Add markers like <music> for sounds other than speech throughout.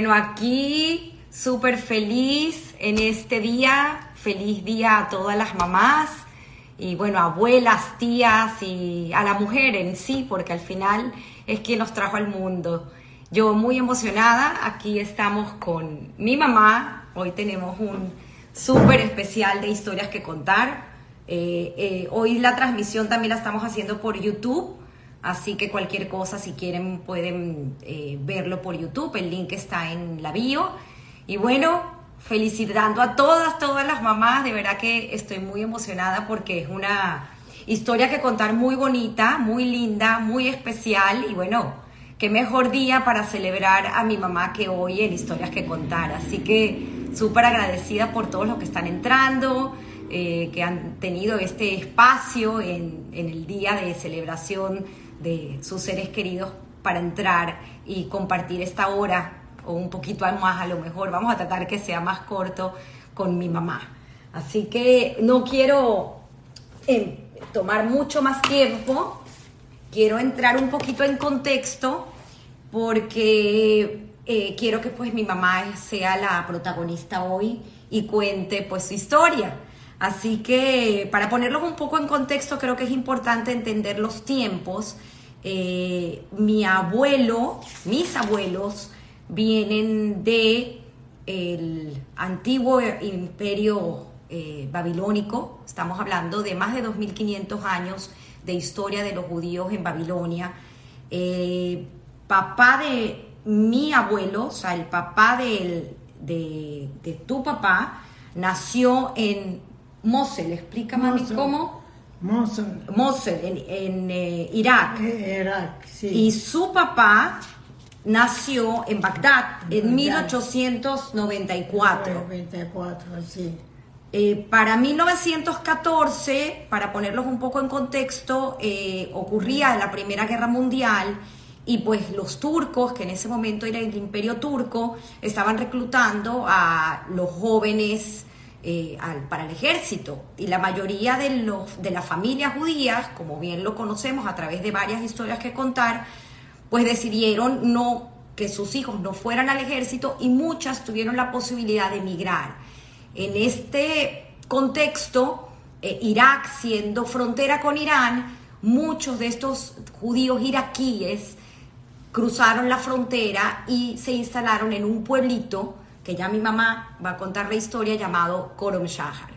Bueno, aquí súper feliz en este día. Feliz día a todas las mamás y bueno, abuelas, tías y a la mujer en sí, porque al final es quien nos trajo al mundo. Yo muy emocionada, aquí estamos con mi mamá. Hoy tenemos un súper especial de historias que contar. Eh, eh, hoy la transmisión también la estamos haciendo por YouTube, así que cualquier cosa, si quieren, pueden eh, verlo por YouTube. El link está en la bio. Y bueno, felicitando a todas, todas las mamás. De verdad que estoy muy emocionada porque es una historia que contar muy bonita, muy linda, muy especial. Y bueno, qué mejor día para celebrar a mi mamá que hoy en Historias que Contar. Así que súper agradecida por todos los que están entrando, eh, que han tenido este espacio en, en el día de celebración de sus seres queridos para entrar y compartir esta hora o un poquito más a lo mejor. Vamos a tratar que sea más corto con mi mamá. Así que no quiero eh, tomar mucho más tiempo. Quiero entrar un poquito en contexto porque eh, quiero que pues mi mamá sea la protagonista hoy y cuente pues su historia. Así que para ponerlos un poco en contexto creo que es importante entender los tiempos. Eh, mi abuelo, mis abuelos vienen de el antiguo imperio eh, babilónico. Estamos hablando de más de 2.500 años de historia de los judíos en Babilonia. papá de mi abuelo, o sea, el papá de, de, tu papá, nació en Mosul. Explica, mami, cómo. Mosul. Mosul, en, eh, Irak. Eh, Irak, sí. Y su papá nació en Bagdad en 1894. 94, sí. Eh, para 1914, para ponerlos un poco en contexto, ocurría la Primera Guerra Mundial y pues los turcos, que en ese momento era el imperio turco, estaban reclutando a los jóvenes eh, para el ejército. Y la mayoría de, los, de las familias judías, como bien lo conocemos a través de varias historias que contar, pues decidieron no que sus hijos no fueran al ejército y muchas tuvieron la posibilidad de emigrar. En este contexto, eh, Irak siendo frontera con Irán, muchos de estos judíos iraquíes cruzaron la frontera y se instalaron en un pueblito que ya mi mamá va a contar la historia llamado Korom Shahar.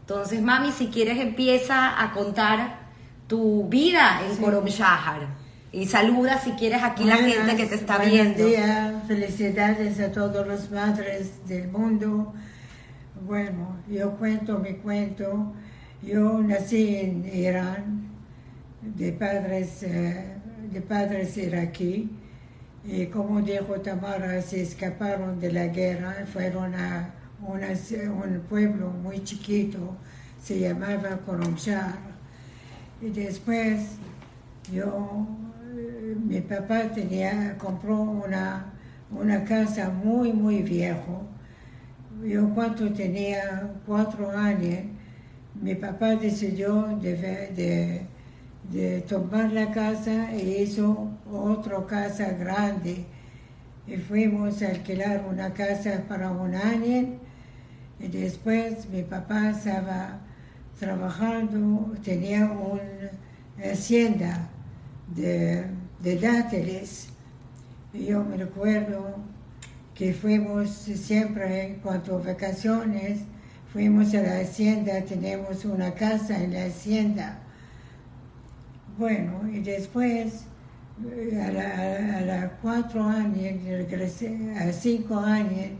Entonces, mami, si quieres empieza a contar tu vida en Korom Shahar y saluda si quieres aquí la gente que te está viendo. Días, felicidades a todos los madres del mundo. Bueno, yo cuento mi cuento. Yo nací en Irán de padres eh, de padres iraquí y como dijo Tamara, se escaparon de la guerra, fueron a un pueblo muy chiquito, se llamaba Koromshar. Y después yo, mi papá tenía, compró una, una casa muy, muy viejo. Yo cuando tenía cuatro años, mi papá decidió de, de de tomar la casa e hizo otra casa grande. Y fuimos a alquilar una casa para un año y después mi papá estaba trabajando, tenía una hacienda de, de dátiles. Yo me recuerdo que fuimos siempre, cuando vacaciones, fuimos a la hacienda, tenemos una casa en la hacienda bueno, y después, eh, a los cuatro años, regresé, a cinco años,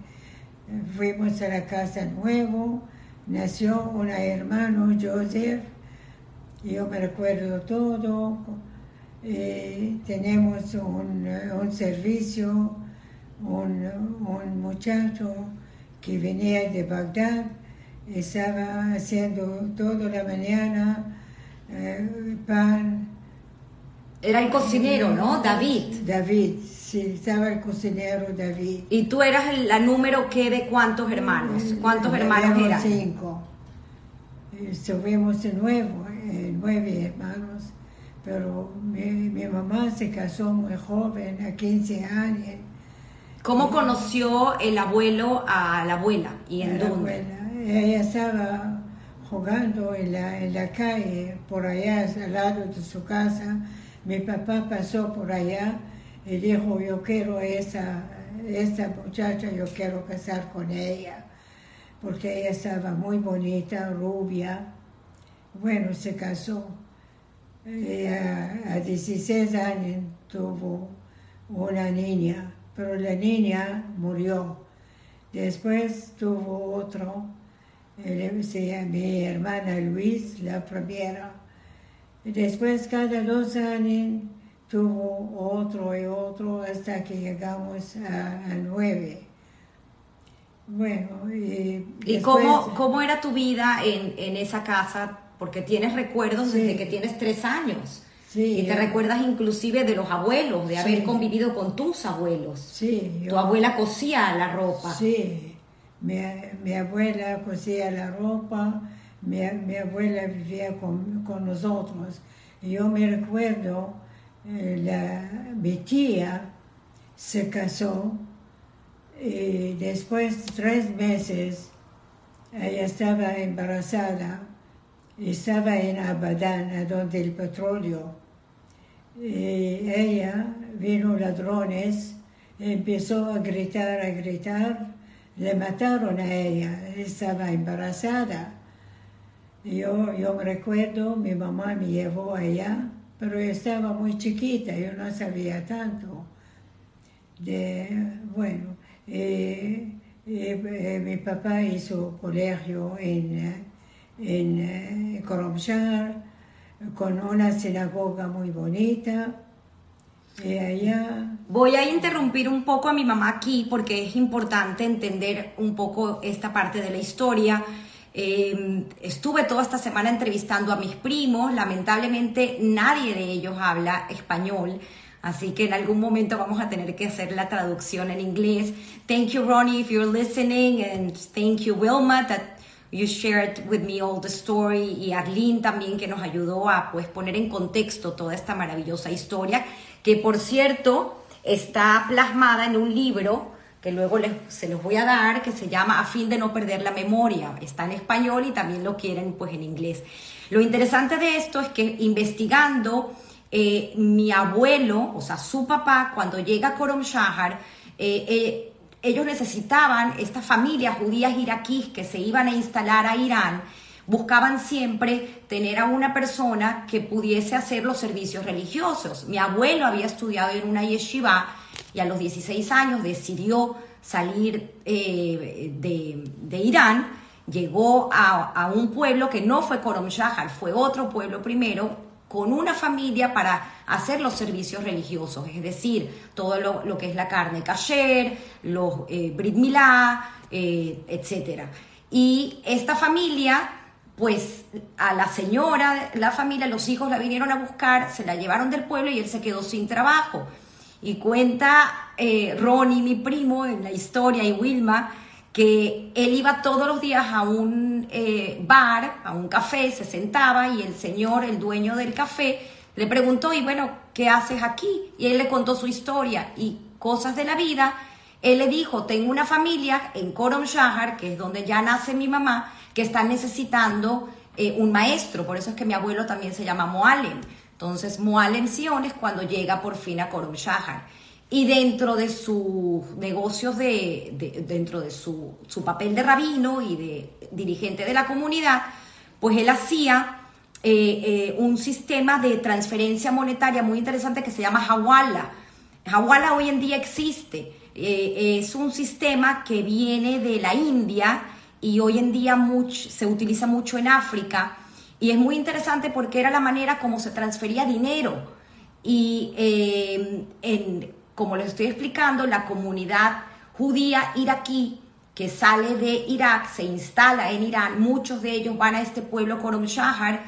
fuimos a la casa nuevo, nació un hermano, Joseph, yo me recuerdo todo, eh, tenemos un, servicio, un, muchacho que venía de Bagdad, estaba haciendo toda la mañana eh, pan, era el cocinero, ¿no? David. David, sí, estaba el cocinero David. ¿Y tú eras la número qué de cuántos hermanos? Eh, ¿Cuántos hermanos eran? Cinco. Estuvimos nuevo, eh, nueve hermanos. pero mi, mi mamá se casó muy joven, a 15 años. ¿Cómo conoció el abuelo a la abuela y en la dónde? abuela. Ella estaba jugando en la, en la calle, por allá, al lado de su casa. Mi papá pasó por allá y dijo, yo quiero esa, esta muchacha, yo quiero casar con ella, porque ella estaba muy bonita, rubia. Bueno, se casó. Ella a 16 años tuvo una niña, pero la niña murió. Después tuvo otro, mi hermana Luis, la primera. Y Después cada dos años tuvo otro y otro hasta que llegamos a, a nueve. Bueno, y, ¿Y cómo, cómo era tu vida en, en esa casa? Porque tienes recuerdos Sí. desde que tienes tres años. Sí, y te yo- recuerdas inclusive de los abuelos, de Sí. haber convivido con tus abuelos. Sí, Tu abuela cosía la ropa. Sí, mi, mi abuela cosía la ropa, mi, abuela vivía con, con nosotros. Yo me recuerdo, eh, la, mi tía se casó y después de tres meses ella estaba embarazada, estaba en Abadán, donde el petróleo. Y ella vino ladrones, empezó a gritar, a gritar, le mataron a ella, estaba embarazada. Yo, yo me recuerdo, mi mamá me llevó allá, pero yo estaba muy chiquita, yo no sabía tanto. De, bueno, eh, eh, mi papá hizo colegio en, eh, en eh, Koromshar, con una sinagoga muy bonita. Allá, Voy a interrumpir un poco a mi mamá aquí porque es importante entender un poco esta parte de la historia. Eh, estuve toda esta semana entrevistando a mis primos, lamentablemente nadie de ellos habla español, así que en algún momento vamos a tener que hacer la traducción en inglés. Thank you Ronnie if you're listening and thank you Wilma that you shared with me all the story y Arlene también que nos ayudó a pues poner en contexto toda esta maravillosa historia que por cierto está plasmada en un libro que luego les, se los voy a dar, que se llama A fin de no perder la memoria. Está en español y también lo quieren pues en inglés. Lo interesante de esto es que investigando, eh, mi abuelo, o sea, su papá, cuando llega a Korom Shahar, eh, eh, ellos necesitaban, estas familias judías iraquíes que se iban a instalar a Irán, buscaban siempre tener a una persona que pudiese hacer los servicios religiosos. Mi abuelo había estudiado en una yeshiva y a los 16 años decidió salir eh, de, de Irán, llegó a, a un pueblo que no fue Korom Shahar, fue otro pueblo primero, con una familia para hacer los servicios religiosos, es decir, todo lo, lo que es la carne kasher, los eh, brit milá, eh, etc. Y esta familia, pues a la señora, la familia, los hijos la vinieron a buscar, se la llevaron del pueblo y él se quedó sin trabajo. Y cuenta eh, Ronnie, mi primo, en la historia, y Wilma, que él iba todos los días a un eh, bar, a un café, se sentaba y el señor, el dueño del café, le preguntó, y bueno, ¿qué haces aquí? Y él le contó su historia y cosas de la vida. Él le dijo, tengo una familia en Korom Shahar, que es donde ya nace mi mamá, que están necesitando eh, un maestro, por eso es que mi abuelo también se llama Moalem. Entonces, Moalem Sion es cuando llega por fin a Korom Shahar. Y dentro de sus negocios, de, de- dentro de su, su papel de rabino y de dirigente de la comunidad, pues él hacía eh, eh, un sistema de transferencia monetaria muy interesante que se llama Hawala. Hawala hoy en día existe. Eh, es un sistema que viene de la India y hoy en día much- se utiliza mucho en África. Y es muy interesante porque era la manera como se transfería dinero. Y eh, en- como les estoy explicando, la comunidad judía iraquí que sale de Irak, se instala en Irán, muchos de ellos van a este pueblo Korom Shahar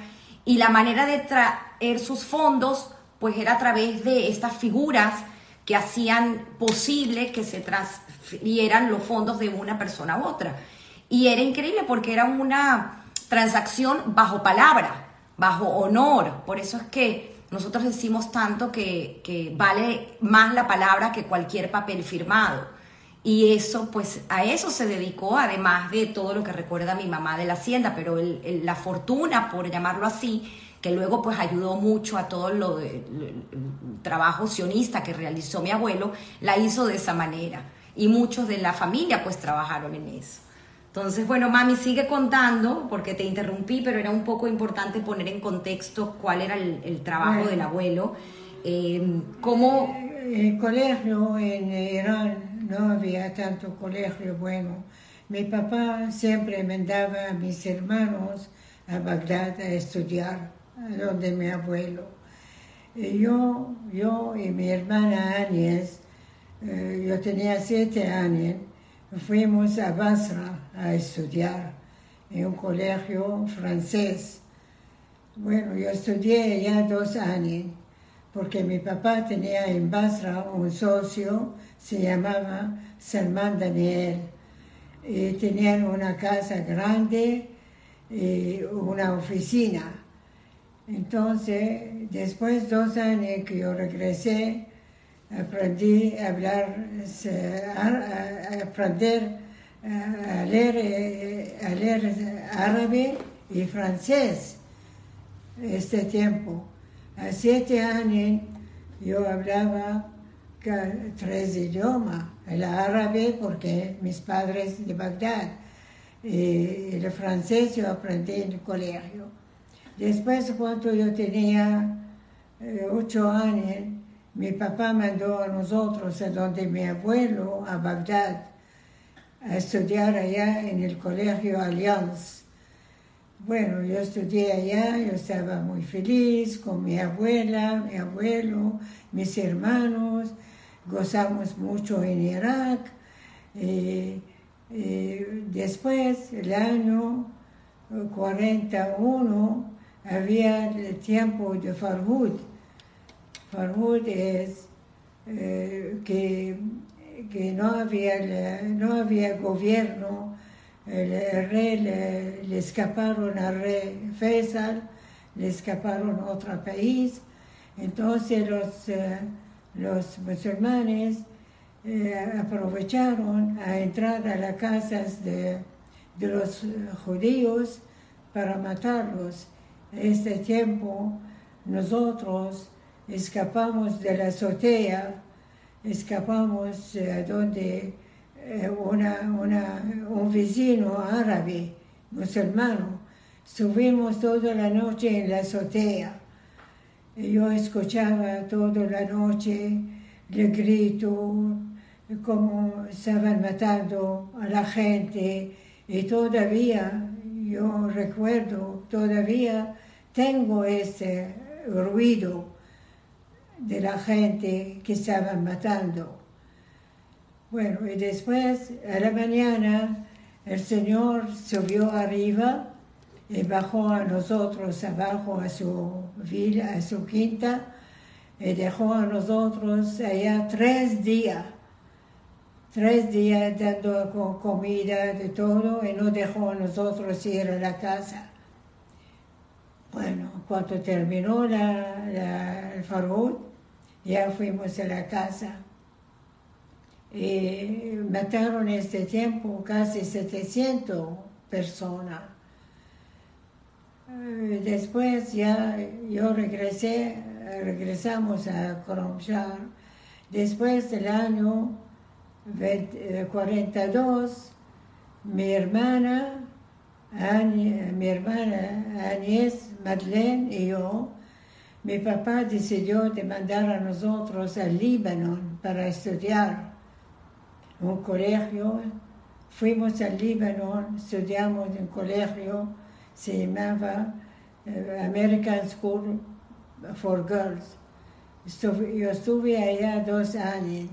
y la manera de traer sus fondos pues era a través de estas figuras que hacían posible que se transfirieran los fondos de una persona a otra. Y era increíble porque era una transacción bajo palabra, bajo honor. Por eso es que nosotros decimos tanto que, que vale más la palabra que cualquier papel firmado. Y eso, pues a eso se dedicó, además de todo lo que recuerda mi mamá de la hacienda, pero la fortuna, por llamarlo así, que luego pues ayudó mucho a todo lo de, trabajo sionista que realizó mi abuelo, la hizo de esa manera. Y muchos de la familia pues trabajaron en eso. Entonces, bueno, mami, sigue contando, porque te interrumpí, pero era un poco importante poner en contexto cuál era el, trabajo del abuelo. Eh, ¿Cómo...? El colegio en Irán no había tanto colegio bueno. Mi papá siempre mandaba a mis hermanos a Bagdad a estudiar donde mi abuelo. Y yo, yo y mi hermana Áñez, eh, yo tenía siete años, fuimos a Basra a estudiar en un colegio francés. Bueno, yo estudié ya dos años porque mi papá tenía en Basra un socio, se llamaba Salman Daniel, y tenían una casa grande y una oficina. Entonces, después de dos años que yo regresé, aprendí a hablar, a aprender a leer, eh, a leer árabe y francés este tiempo. A siete años yo hablaba tres idiomas, el árabe porque mis padres de Bagdad y el francés yo aprendí en el colegio. Después, cuando yo tenía eh, ocho años, mi papá mandó a nosotros, a donde mi abuelo, a Bagdad, a estudiar allá en el colegio Allianz. Bueno, yo estudié allá, yo estaba muy feliz con mi abuela, mi abuelo, mis hermanos, gozamos mucho en Irak. Eh, eh, después, el año 41, había el tiempo de Farhud. Farhud es eh, que, que, no, había, no había gobierno, el, rey le, escaparon al rey Faisal, le escaparon a otro país, entonces los, eh, los musulmanes eh, aprovecharon a entrar a las casas de, de los judíos para matarlos. Este tiempo nosotros escapamos de la azotea, escapamos a donde eh, un vecino árabe, musulmano, subimos toda la noche en la azotea. Yo escuchaba toda la noche el grito, cómo estaban matando a la gente. Y todavía yo recuerdo, todavía tengo ese ruido de la gente que estaban matando. Bueno, y después, a la mañana, el Señor subió arriba y bajó a nosotros abajo a su villa, a su quinta, y dejó a nosotros allá tres días tres días dando comida, de todo, y no dejó a nosotros ir a la casa. Bueno, cuando terminó la, el farol, ya fuimos a la casa. Y mataron este tiempo casi 700 personas. Eh, después ya yo regresé, regresamos a Kromshar. Después del año 42, eh, mi hermana, mi hermana Agnès, Madeleine y yo, mi papá decidió de mandar a nosotros al Líbano para estudiar un colegio. Fuimos al Líbano, estudiamos en un colegio, se llamaba eh, American School for Girls. yo estuve allá dos años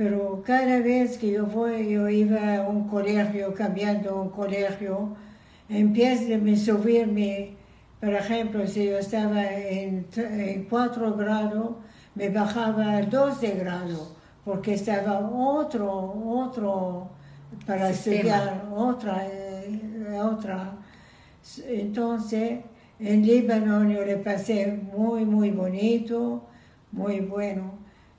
pero cada vez que yo voy, yo iba a un colegio, cambiando un colegio, vez de subirme, por ejemplo, si yo estaba en, en 4 grados, me bajaba a 12 grados, porque estaba otro, otro, para estudiar, otra, eh, otra. Entonces, En Líbano yo le pasé muy, muy bonito, muy bueno.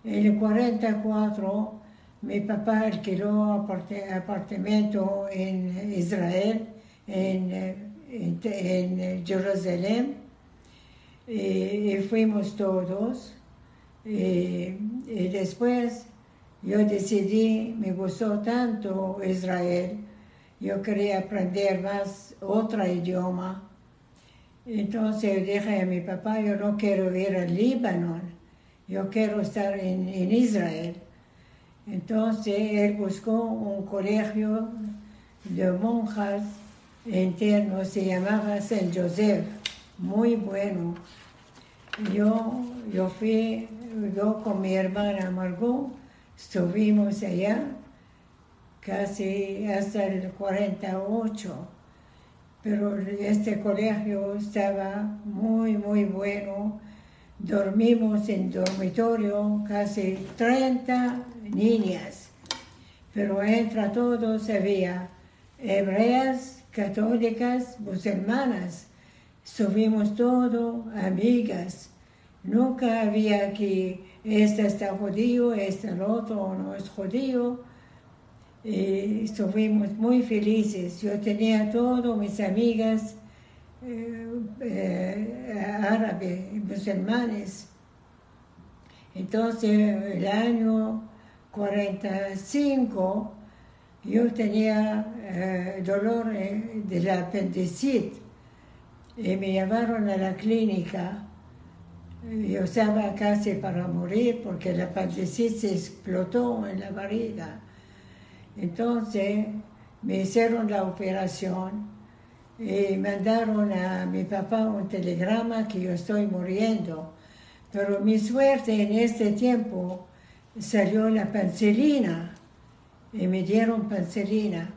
En el 44 mi papá alquiló apartamento en Israel, en, en, Jerusalén, y, fuimos todos. Y, y después yo decidí, me gustó tanto Israel, yo quería aprender más otro idioma. Entonces dije a mi papá, yo no quiero ir al Líbano, yo quiero estar en, en Israel. Entonces él buscó un colegio de monjas internos, se llamaba San Joseph, muy bueno. Yo, yo fui, yo con mi hermana Margot, estuvimos allá casi hasta el 48, pero este colegio estaba muy, muy bueno. Dormimos en dormitorio casi 30 niñas, pero entre todos había hebreas, católicas, musulmanas. Estuvimos todos amigas. Nunca había que este está judío, este otro no es judío. Y estuvimos muy felices. Yo tenía todas mis amigas eh, eh, árabes, musulmanes. Entonces, el año 45, yo tenía eh, dolor de la apendicitis y me llevaron a la clínica yo estaba casi para morir porque la apendicitis explotó en la barriga. Entonces me hicieron la operación y mandaron a mi papá un telegrama que yo estoy muriendo. Pero mi suerte en este tiempo salió la penicilina y me dieron penicilina.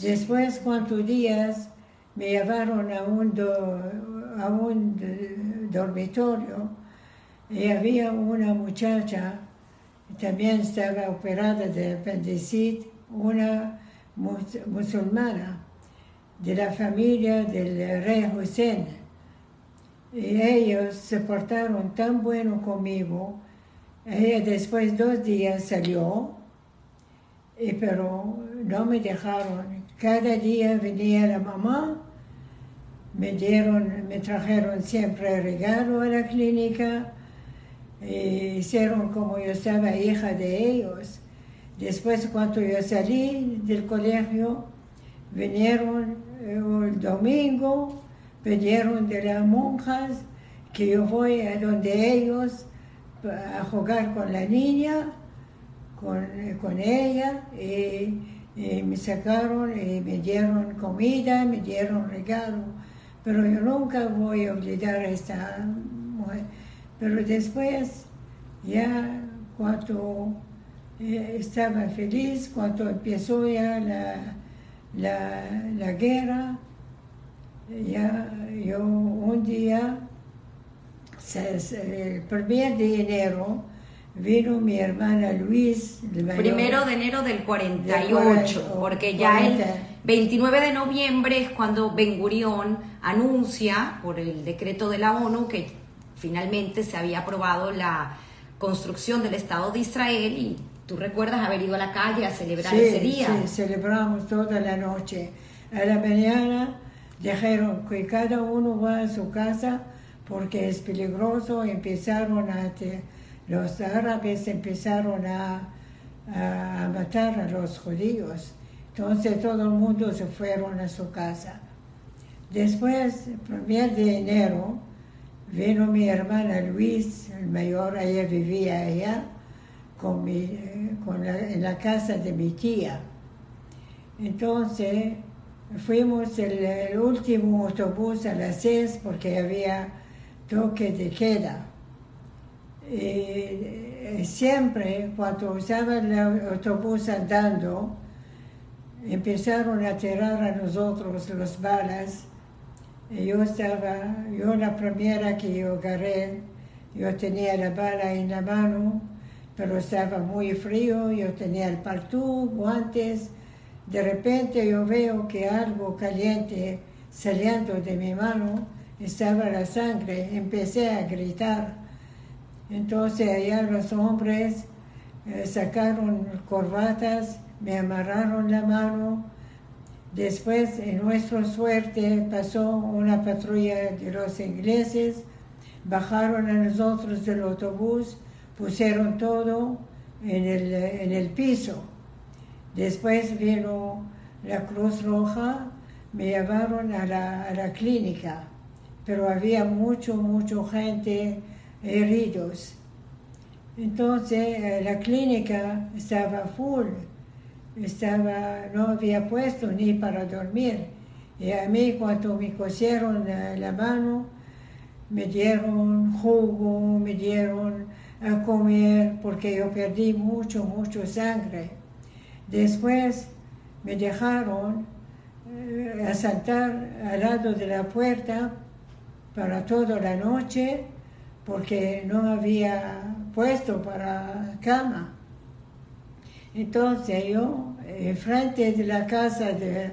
Después, cuántos días, me llevaron a un, a un dormitorio y había una muchacha, también estaba operada de apendicitis, una musulmana de la familia del rey Hussein. Y ellos se portaron tan bueno conmigo. Ella después dos días salió, y, pero no me dejaron. Cada día venía la mamá me dieron, me trajeron siempre regalo a la clínica, e hicieron como yo estaba hija de ellos. Después cuando yo salí del colegio, vinieron eh, el domingo, pidieron de las monjas que yo voy a donde ellos a jugar con la niña, con, con ella, y, y me sacaron y me dieron comida, me dieron regalo pero yo nunca voy a olvidar a esta mujer. Pero después, ya cuando eh, estaba feliz, cuando empezó ya la, la, guerra, ya yo un día, el primer de enero, vino mi hermana Luis. Primero de enero del 48, porque ya el 29 de noviembre es cuando Ben Gurión anuncia por el decreto de la ONU que finalmente se había aprobado la construcción del Estado de Israel y tú recuerdas haber ido a la calle a celebrar ese día. Sí, celebramos toda la noche. A la mañana dijeron que cada uno va a su casa porque es peligroso. Empezaron a, los árabes empezaron a, matar a los judíos. Entonces todo el mundo se fueron a su casa. Después, el primer de enero, vino mi hermana Luis, el mayor, ella vivía allá, con mi, con en la casa de mi tía. Entonces, fuimos el, el, último autobús a las seis porque había toque de queda. Y, siempre, cuando usaba el autobús andando, empezaron a tirar a nosotros las balas. Yo estaba, yo la primera que yo agarré, yo tenía la bala en la mano, pero estaba muy frío, yo tenía el partú, guantes. De repente yo veo que algo caliente saliendo de mi mano estaba la sangre, empecé a gritar. Entonces allá los hombres eh, sacaron corbatas, me amarraron la mano. Después, en nuestra suerte, pasó una patrulla de los ingleses, bajaron a nosotros del autobús, pusieron todo en el, en el piso. Después vino la Cruz Roja, me llevaron a la, a la clínica, pero había mucho, mucho gente heridos. Entonces eh, la clínica estaba full, estaba, no había puesto ni para dormir. Y a mí cuando me cosieron la, la mano, me dieron jugo, me dieron a comer, porque yo perdí mucho, mucho sangre. Después me dejaron eh, asaltar al lado de la puerta para toda la noche porque no había puesto para cama. Entonces yo, enfrente de la casa de,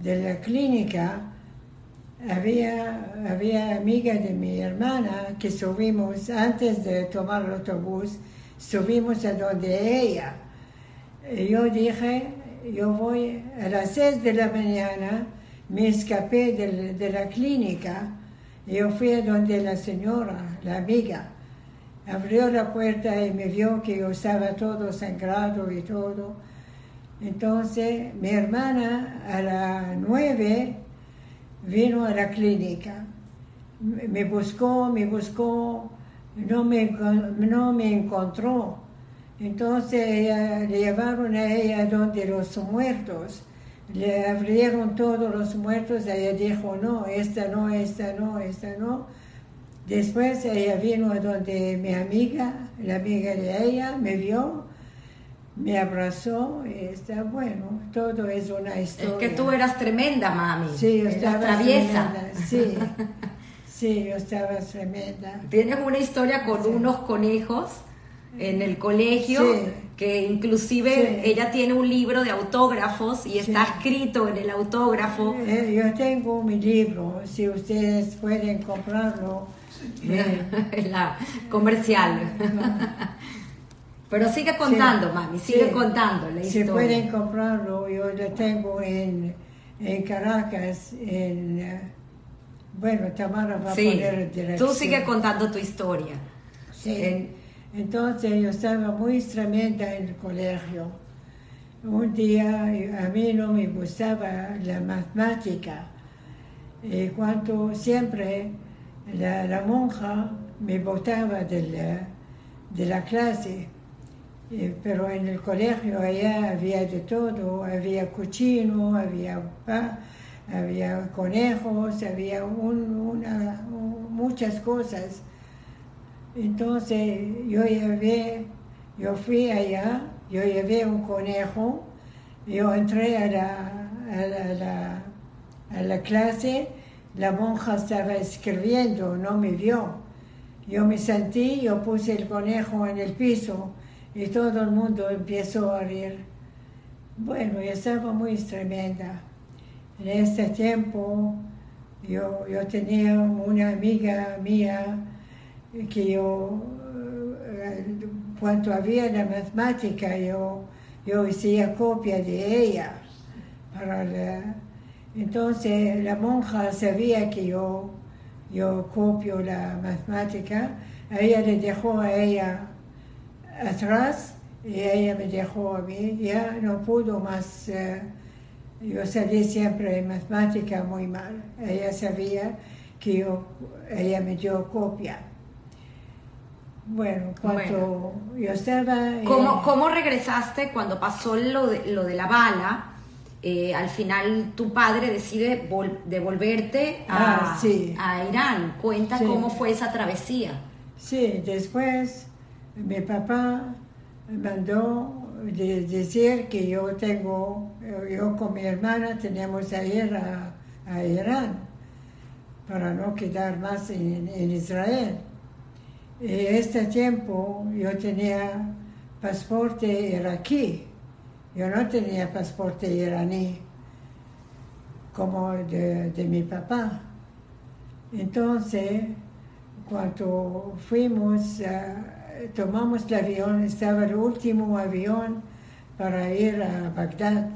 de la clínica, había, había amiga de mi hermana que subimos, antes de tomar el autobús, subimos a donde ella. Yo dije, yo voy a las seis de la mañana, me escapé de la clínica, yo fui a donde la señora, la amiga, abrió la puerta y me vio que yo estaba todo sangrado y todo. Entonces mi hermana a las nueve vino a la clínica. Me buscó, me buscó, no me, no me encontró. Entonces le llevaron a ella donde los muertos. Le abrieron todos los muertos, ella dijo, no, esta no, esta no, esta no. Después ella vino a donde mi amiga, la amiga de ella, me vio, me abrazó y está bueno, todo es una historia. Es que tú eras tremenda, mami. Sí, yo estaba traviesa. tremenda, Sí, <laughs> sí, yo estaba tremenda. Tienes una historia con unos conejos en el colegio, Sí. Que inclusive Sí. ella tiene un libro de autógrafos y está escrito en el autógrafo. Eh, Yo tengo mi libro, si ustedes pueden comprarlo. <laughs> eh, la comercial. <laughs> Pero sigue contando, Sí, mami, sigue sí. contando la Si historia. pueden comprarlo, yo lo tengo en, en Caracas, en... eh, Bueno, Tamara va Sí, a poner dirección. tú sigue contando tu historia. Sí. En- Entonces yo estaba muy tremenda en el colegio. Un día a mí no me gustaba la matemática. Y cuando siempre la, monja me botaba de la, de la clase. Eh, Pero en el colegio allá había de todo, había cochino, había había conejos, había muchas cosas. Entonces yo llevé, yo fui allá, yo llevé un conejo, yo entré a la, a la, a la- clase, la monja estaba escribiendo, no me vio. Yo me sentí, yo puse el conejo en el piso y todo el mundo empezó a reír. Bueno, yo estaba muy tremenda. En este tiempo yo, yo tenía una amiga mía que yo, eh, cuando había la matemática, yo, yo hacía copia de ella. Para entonces la monja sabía que yo, yo copio la matemática, ella le dejó a ella atrás y ella me dejó a mí, ya no pudo más, eh, yo salí siempre en matemática muy mal, ella sabía que yo, ella me dio copia. Bueno, cuando yo estaba... en- ¿Cómo, cómo regresaste cuando pasó lo de, lo de la bala? Eh, al final tu padre decide vol- devolverte a, Ah, sí. a Irán. Cuenta Sí. cómo fue esa travesía. Sí, después mi papá mandó de- decir que yo tengo, yo con mi hermana tenemos que ir a, a Irán para no quedar más en, en Israel. Y este tiempo yo tenía pasaporte iraquí, yo no tenía pasaporte iraní como de, de mi papá. Entonces, cuando fuimos, eh, tomamos el avión, estaba el último avión para ir a Bagdad.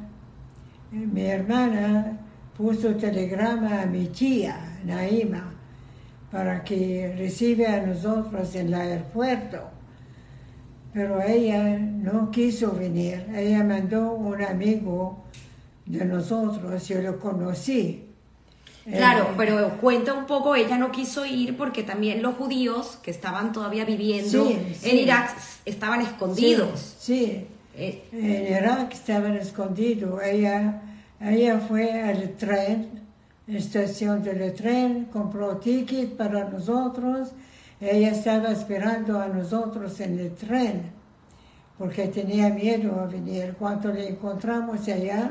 Mi hermana puso telegrama a mi tía, Naima, para que reciba a nosotros en el aeropuerto. Pero ella no quiso venir. Ella mandó un amigo de nosotros, yo lo conocí. Claro, pero cuenta un poco, ella no quiso ir porque también los judíos que estaban todavía viviendo en Irak estaban escondidos. Sí, eh, en Irak estaban escondidos. Ella, ella fue al tren, estación del tren, compró ticket para nosotros. Ella estaba esperando a nosotros en el tren porque tenía miedo a venir. Cuando le encontramos allá,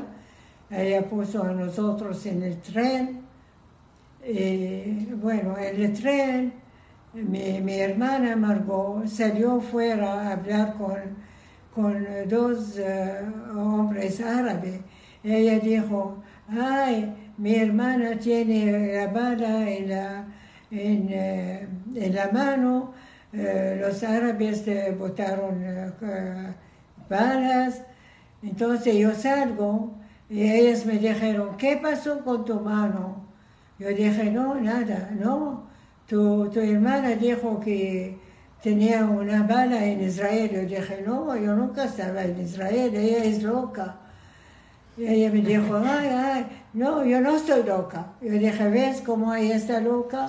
ella puso a nosotros en el tren y bueno, en el tren, mi, hermana Margot salió fuera a hablar con, con dos eh, hombres árabes. Ella dijo, ay, mi hermana tiene la bala en la, en, eh, la mano, eh, los árabes botaron balas, entonces yo salgo y ellas me dijeron, ¿qué pasó con tu mano? Yo dije, no, nada, no. Tu, tu hermana dijo que tenía una bala en Israel. Yo dije, no, yo nunca estaba en Israel, ella es loca. Y ella me dijo, ay, ay, no, yo no estoy loca. Yo dije, ¿ves cómo ella está loca?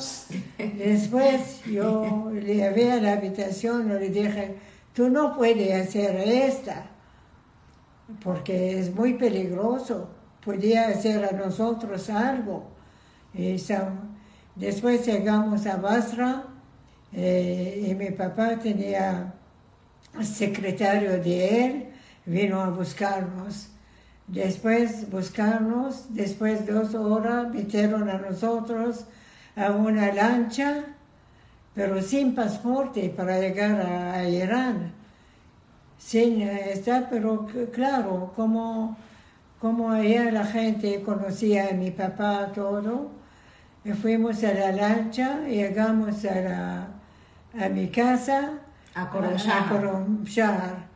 Después yo le llevé a la habitación y le dije, tú no puedes hacer esta, porque es muy peligroso. Podía hacer a nosotros algo. Después llegamos a Basra eh, y mi papá tenía secretario de él, vino a buscarnos. Después buscarnos, después dos horas metieron a nosotros a una lancha, pero sin pasaporte para llegar a, Irán. Sin estar, pero claro, como, como allá la gente conocía a mi papá todo, fuimos a la lancha, llegamos a, a mi casa, a Koromshahar.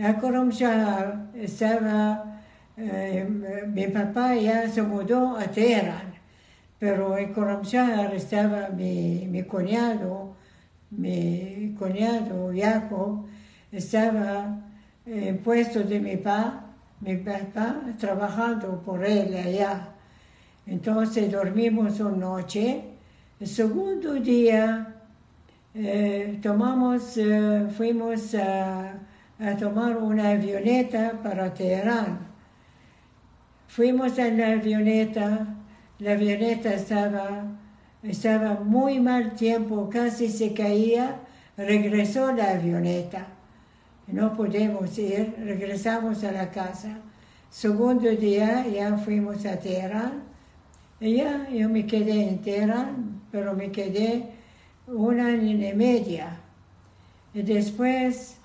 A Koromshahar estaba, eh, mi papá ya se mudó a Teherán, pero en Koromshahar estaba mi, mi cuñado, mi cuñado Jacob, estaba en puesto de mi papá, mi papá trabajando por él allá. Entonces dormimos una noche. El segundo día eh, tomamos, eh, fuimos a, tomar una avioneta para Teherán. Fuimos en la avioneta, la avioneta estaba, estaba muy mal tiempo, casi se caía, regresó la avioneta. No podemos ir, regresamos a la casa. Segundo día ya fuimos a Teherán ya yo me quedé entera, pero me quedé un año y media. Y después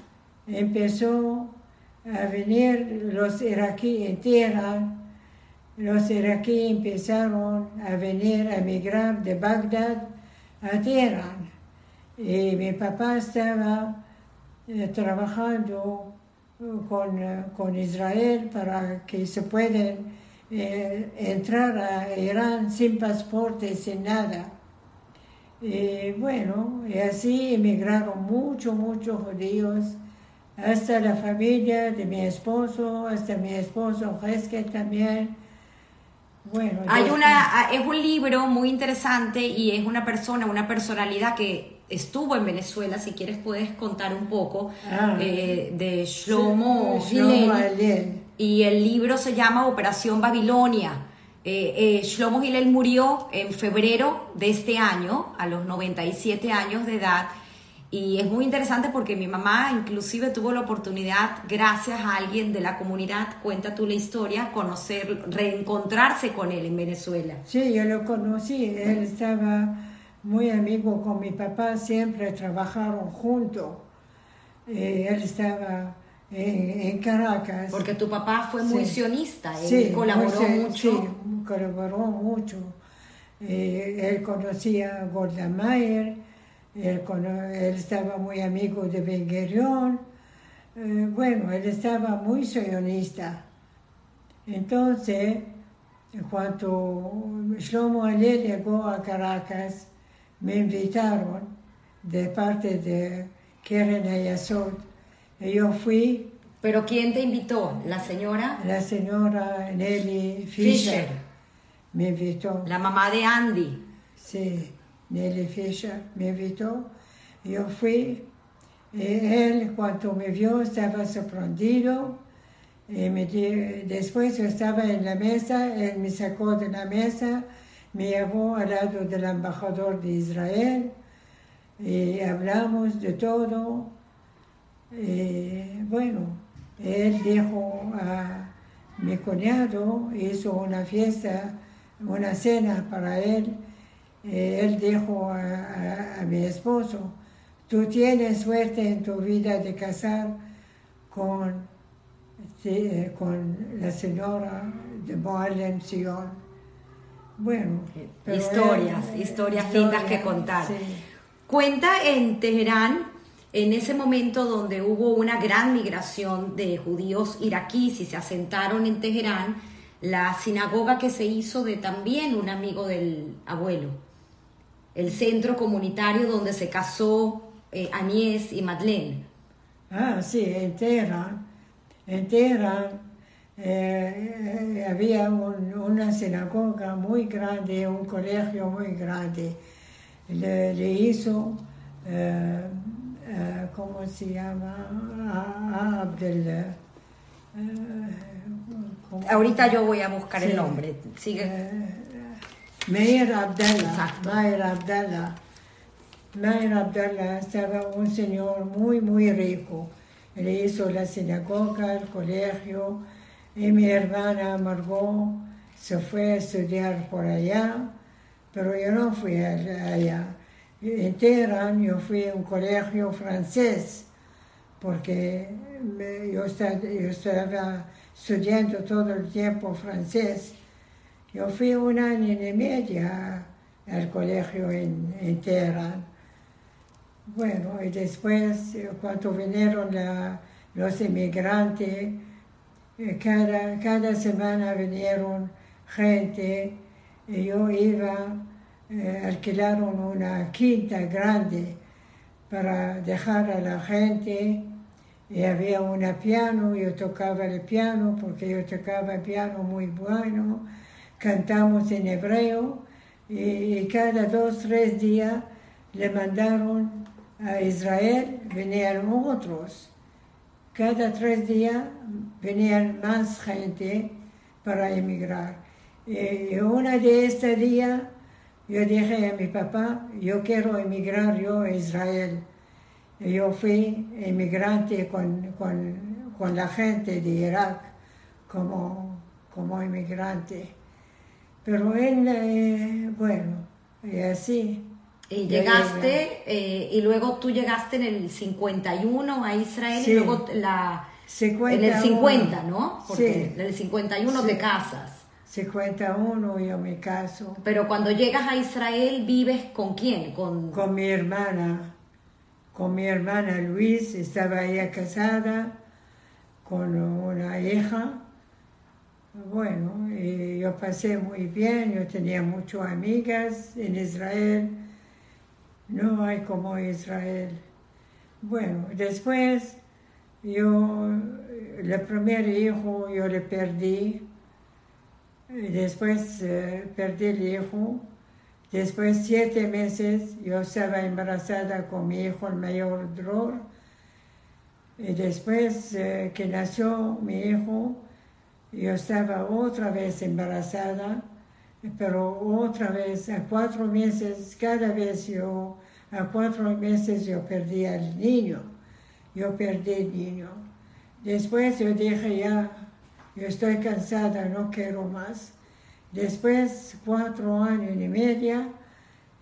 empezó a venir los iraquíes en tierra. Los iraquíes empezaron a venir a emigrar de Bagdad a Teherán. Y mi papá estaba eh, trabajando con, eh, con Israel para que se puedan eh, entrar a Irán sin pasaporte, sin nada. Y bueno, y así emigraron muchos, muchos judíos, hasta la familia de mi esposo, hasta mi esposo Jesque también. Bueno, Hay una, es un libro muy interesante y es una persona, una personalidad que estuvo en Venezuela, si quieres puedes contar un poco, ah. eh, de Shlomo, Shlomo y el libro se llama Operación Babilonia. Eh, eh, Shlomo Hillel murió en febrero de este año, a los 97 años de edad, y es muy interesante porque mi mamá inclusive tuvo la oportunidad, gracias a alguien de la comunidad, cuenta tú la historia, conocer, reencontrarse con él en Venezuela. Sí, yo lo conocí, él estaba muy amigo con mi papá, siempre trabajaron juntos. Eh, él estaba en, Caracas. Porque tu papá fue muy sionista, él colaboró mucho. Sí, colaboró mucho. Eh, él conocía a Golda Meir, él, cono- él estaba muy amigo de Ben Gurion. Eh, bueno, él estaba muy sionista. Entonces, cuando Shlomo Ale llegó a Caracas, me invitaron de parte de Keren Ayasot. Y yo fui, ¿Pero quién te invitó? ¿La señora? la señora Nelly Fisher, Fisher. me invitó. La mamá de Andy. Sí, Nelly Fisher me invitó. Yo fui. Y él, cuando me vio, estaba sorprendido. Y me después yo estaba en la mesa, él me sacó de la mesa, me llevó al lado del embajador de Israel y hablamos de todo. Y bueno, él dijo a mi cuñado, hizo una fiesta, una cena para él. Y él dijo a, a- a mi esposo, tú tienes suerte en tu vida de casar con, con la señora de Moalem Sion. Bueno, pero Historias, él- historias lindas que contar. sí. Cuenta en Teherán, en ese momento donde hubo una gran migración de judíos iraquíes y se asentaron en Teherán, la sinagoga que se hizo de también un amigo del abuelo, el centro comunitario donde se casó eh, Agnès y Madeleine. Ah, sí, en Teherán. En Teherán eh, eh, había un- una sinagoga muy grande, un colegio muy grande. Le, le hizo, eh, eh, ¿cómo se llama? A- a Abdel. Ahorita yo voy a buscar Sí. el nombre. Sigue. Meir Abdallah. Exacto. Meir Abdallah. Meir Abdallah estaba un señor muy, muy rico. Le hizo la sinagoga, el colegio, y mi hermana Margot se fue a estudiar por allá, pero yo no fui allá. En Teherán yo fui a un colegio francés, porque yo estaba estudiando todo el tiempo francés. Yo fui un año y medio al colegio en, en. Bueno, y después, eh, cuando vinieron los inmigrantes, eh, cada, cada semana vinieron gente y yo iba, eh, alquilaron una quinta grande para dejar a la gente y había un piano, yo tocaba el piano porque yo tocaba piano muy bueno, cantamos en hebreo y, cada dos, tres días le mandaron a Israel, venían otros. Cada tres días venían más gente para emigrar. Y una de estos días yo dije a mi papá, yo quiero emigrar yo a Israel. Yo fui emigrante con, con, con la gente de Irak como, como emigrante. Pero él, eh, bueno, y así. Y llegaste, eh, y luego tú llegaste en el 51 a Israel Sí. y luego la, en el 51. 50, ¿no? Porque Sí. en el 51 Sí. te casas. 51 yo me caso Pero cuando llegas a Israel, ¿vives con quién? Con, con mi hermana, con mi hermana Luis, estaba ella casada con una hija. Bueno, y yo pasé muy bien, yo tenía muchas amigas en Israel, no hay como Israel. Bueno, después yo, el primer hijo yo le perdí, después eh, perdí el hijo. Después siete meses yo estaba embarazada con mi hijo el mayor Dror. Y después eh, que nació mi hijo, yo estaba otra vez embarazada, pero otra vez a cuatro meses, cada vez yo, a cuatro meses yo perdí al niño. Yo perdí el niño. Después yo dije ya, yo estoy cansada, no quiero más. Después, cuatro años y media,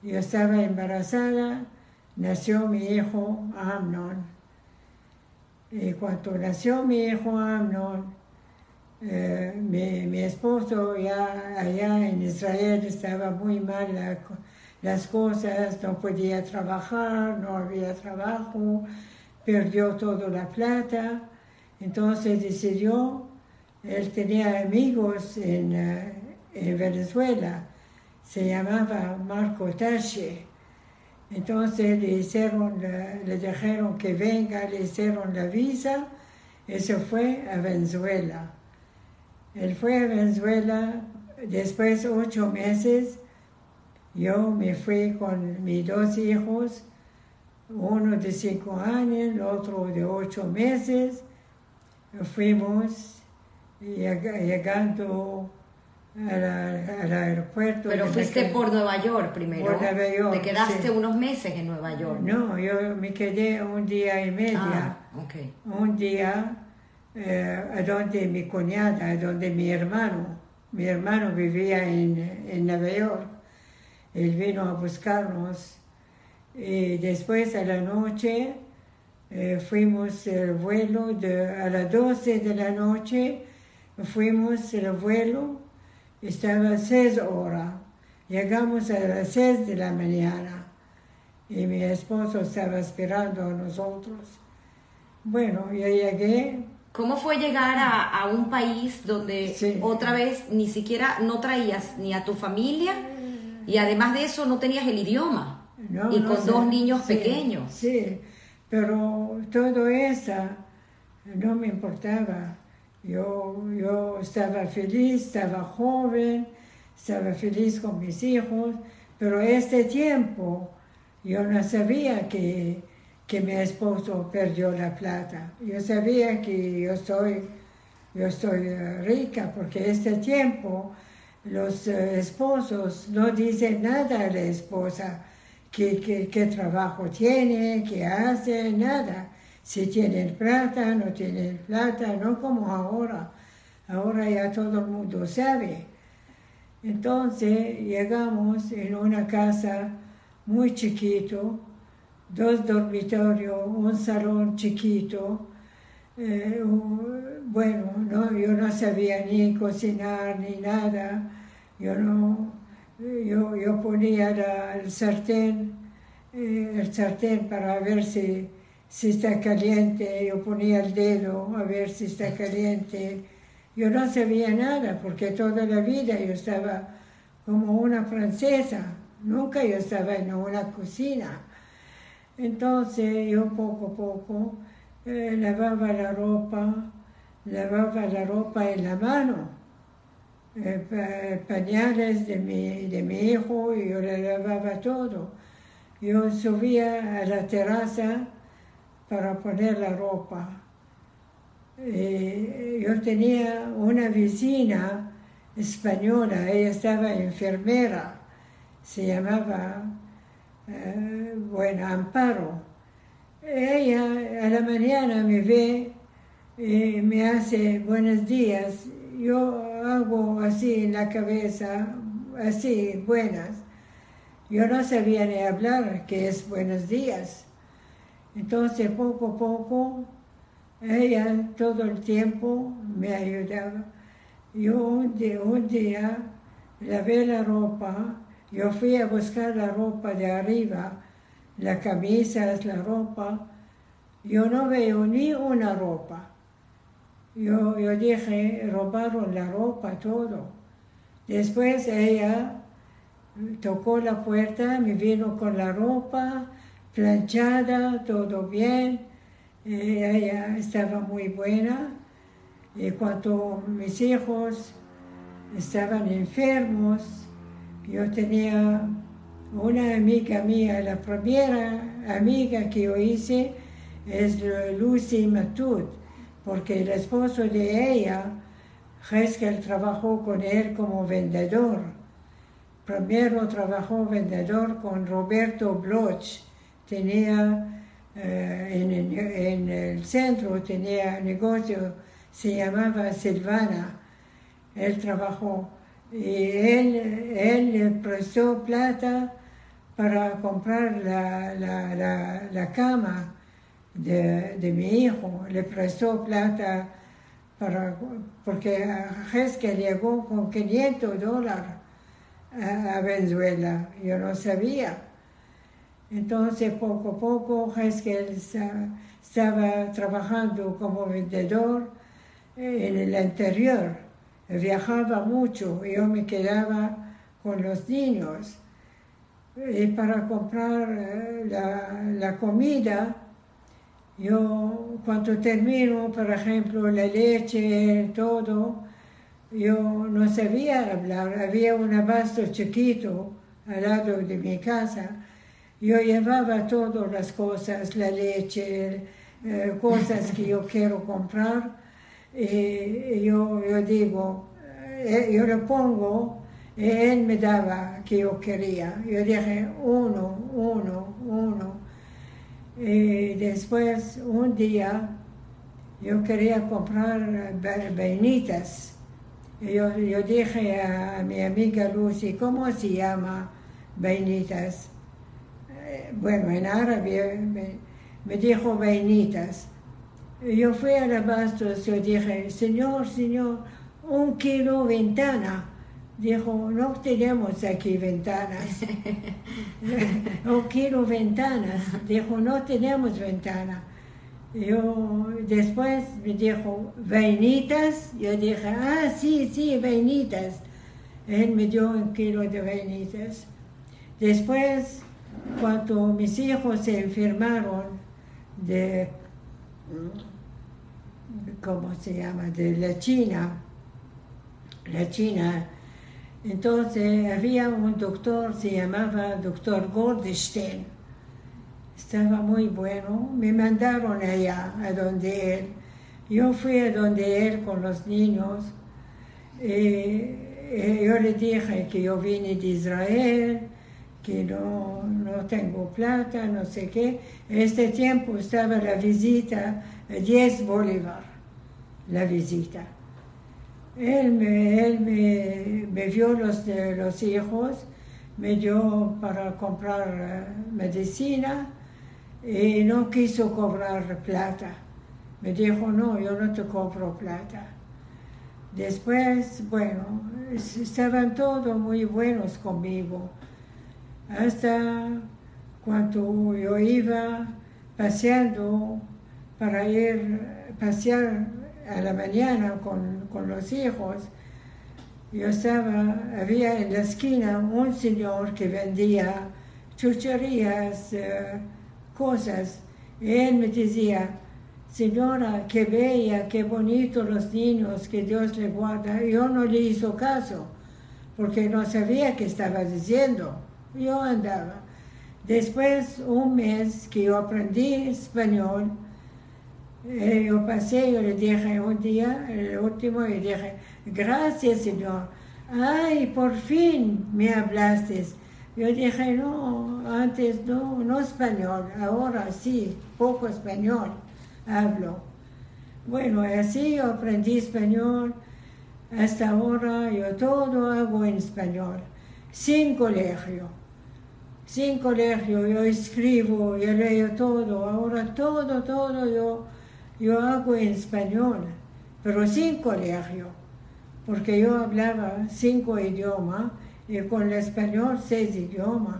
yo estaba embarazada, nació mi hijo Amnon. Y cuando nació mi hijo Amnon, eh, mi, mi, esposo ya allá en Israel estaba muy mal las cosas, no podía trabajar, no había trabajo, perdió toda la plata, entonces decidió, él tenía amigos en, eh, en Venezuela, se llamaba Marco Tache, entonces le hicieron, le dijeron que venga, le hicieron la visa y se fue a Venezuela. Él fue a Venezuela, después de ocho meses, yo me fui con mis dos hijos, uno de cinco años, el otro de ocho meses, fuimos llegando al, aeropuerto. Pero fuiste por Nueva York primero. Por Nueva York. Te quedaste unos meses en Nueva York. No, yo me quedé un día y medio. Ah, okay. Un día eh, donde mi cuñada, a donde mi hermano, mi hermano vivía en, en Nueva York. Él vino a buscarnos. Y después a la noche eh, fuimos el vuelo de, a las 12 de la noche. Fuimos el vuelo estaba seis horas. Llegamos a las seis de la mañana y mi esposo estaba esperando a nosotros. Bueno, yo llegué. ¿Cómo fue llegar a, un país donde otra vez ni siquiera no traías ni a tu familia y además de eso no tenías el idioma? y con dos niños pequeños. Sí, pero todo eso no me importaba. Yo, yo estaba feliz, estaba joven, estaba feliz con mis hijos, pero este tiempo yo no sabía que, que mi esposo perdió la plata. Yo sabía que yo estoy, yo estoy eh, rica porque este tiempo los eh, esposos no dicen nada a la esposa, qué, qué trabajo tiene, qué hace, nada si tienen plata, no tienen plata, no como ahora. Ahora ya todo el mundo sabe. Entonces llegamos en una casa muy chiquito, dos dormitorios, un salón chiquito. Eh, bueno, no, yo no sabía ni cocinar ni nada. Yo no, yo, yo ponía el sartén, eh, el sartén para ver si si está caliente, yo ponía el dedo a ver si está caliente. Yo no sabía nada porque toda la vida yo estaba como una francesa, nunca yo estaba en una cocina. Entonces yo poco a poco eh, lavaba la ropa, lavaba la ropa en la mano, eh, pañales de mi, de mi hijo yo le lavaba todo. Yo subía a la terraza para poner la ropa. Eh, yo tenía una vecina española, ella estaba enfermera, se llamaba, eh, bueno, Amparo. Ella a la mañana me ve y me hace buenos días. Yo hago así en la cabeza, así, buenas. Yo no sabía ni hablar que es buenos días. Entonces, poco a poco, ella todo el tiempo me ayudaba. Yo un día, un día lavé la ropa, yo fui a buscar la ropa de arriba, la camisa, la ropa, yo no veo ni una ropa. Yo, yo dije, robaron la ropa, todo. Después ella tocó la puerta, me vino con la ropa, planchada, todo bien. Eh, ella estaba muy buena. Y cuando mis hijos estaban enfermos, yo tenía una amiga mía, la primera amiga que yo hice es Lucy Matud, porque el esposo de ella, Heskel, trabajó con él como vendedor. Primero trabajó vendedor con Roberto Bloch, tenía eh, en, el centro, tenía negocio, se llamaba Silvana, él trabajó y él, él le prestó plata para comprar la, la, la, cama de, de, mi hijo, le prestó plata para, porque que llegó con 500 dólares a, Venezuela, yo no sabía. Entonces, poco a poco, Heskel estaba trabajando como vendedor en el interior, viajaba mucho, yo me quedaba con los niños. Y para comprar eh, la, comida, yo cuando termino, por ejemplo, la leche, todo, yo no sabía hablar. Había un abasto chiquito al lado de mi casa. Yo llevaba todas las cosas, la leche, eh, cosas que yo quiero comprar. Y yo, yo digo, eh, yo lo pongo y él me daba que yo quería. Yo dije, uno, uno, uno. Y después, un día, yo quería comprar vainitas. Yo, yo dije a, mi amiga Lucy, ¿cómo se llama vainitas? Eh, bueno, en árabe me, dijo vainitas. Yo fui a la bastos, yo dije, señor, señor, un kilo ventana. Dijo, no tenemos aquí ventanas. <laughs> no quiero ventanas. Dijo, no tenemos ventana. Yo, después me dijo, vainitas. Yo dije, ah, sí, sí, vainitas. Él me dio un kilo de vainitas. Después, cuando mis hijos se enfermaron de, ¿cómo se llama?, de la China, la China entonces había un doctor, se llamaba doctor Goldstein. Estaba muy bueno. Me mandaron allá, a donde él. Yo fui a donde él con los niños. Y, yo le dije que yo vine de Israel, que no, no tengo plata, no sé qué. En este tiempo estaba la visita, 10 bolívar, la visita. Él me, me, vio los, los hijos, me dio para comprar eh, medicina y no quiso cobrar plata. Me dijo, no, yo no te compro plata. Después, bueno, estaban todos muy buenos conmigo. Hasta cuando yo iba paseando para ir pasear a la mañana con, con los hijos, yo estaba, había en la esquina un señor que vendía chucherías, eh, cosas, y él me decía, señora, qué bella, qué bonito los niños, que Dios le guarda. Yo no le hizo caso, porque no sabía qué estaba diciendo. Yo andaba. Después, un mes que yo aprendí español, eh, yo pasé, yo le dije un día, el último, y dije, gracias Señor. Ay, por fin me hablaste. Yo dije, no, antes no, no español, ahora sí, poco español hablo. Bueno, así yo aprendí español. Hasta ahora yo todo hago en español, sin colegio. Sin colegio, yo escribo, yo leo todo, ahora todo, todo yo yo hago en español, pero sin colegio, porque yo hablaba cinco idiomas y con el español seis idiomas.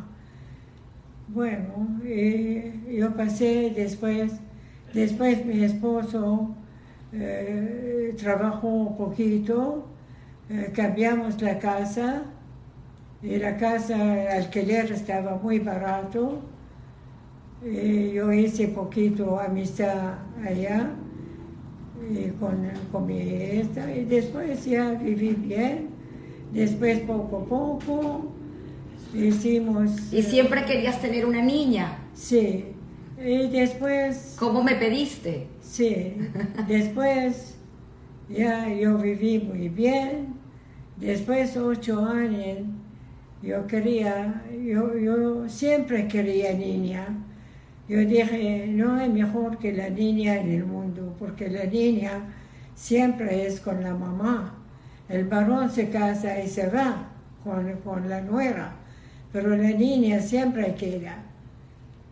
Bueno, yo pasé después, después mi esposo eh, trabajó un poquito, eh, cambiamos la casa, y la casa, el alquiler estaba muy barato, eh, yo hice poquito amistad allá eh, con, con, mi esta y después ya viví bien. Después poco a poco hicimos... ¿Y siempre querías tener una niña? Sí. Y después... ¿Cómo me pediste? Sí. Después ya yo viví muy bien. Después ocho años yo quería, yo, yo siempre quería niña yo dije, no hay mejor que la niña en el mundo, porque la niña siempre es con la mamá. El varón se casa y se va con, con la nuera, pero la niña siempre queda.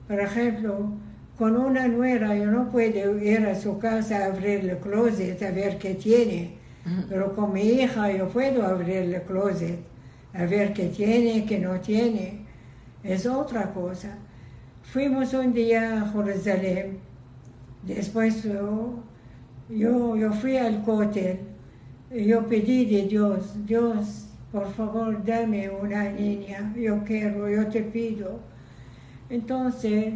Por ejemplo, con una nuera yo no puedo ir a su casa a abrir el closet a ver qué tiene, pero con mi hija yo puedo abrir el closet a ver qué tiene, qué no tiene. Es otra cosa. Fuimos un día a Jerusalén, después yo, yo, fui al cótel, y yo pedí de Dios, Dios, por favor, dame una niña, yo quiero, yo te pido. Entonces,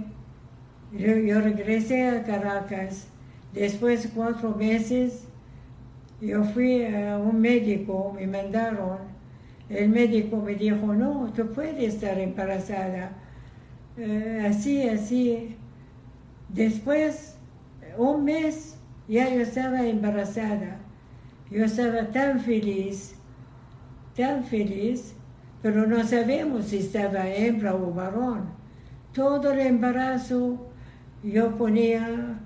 yo, yo regresé a Caracas, después de cuatro meses, yo fui a un médico, me mandaron, el médico me dijo, no, tú puedes estar embarazada, Eh, así, así. Después, un mes, ya yo estaba embarazada, yo estaba tan feliz, tan feliz, pero no sabemos si estaba hembra o varón. Todo el embarazo yo ponía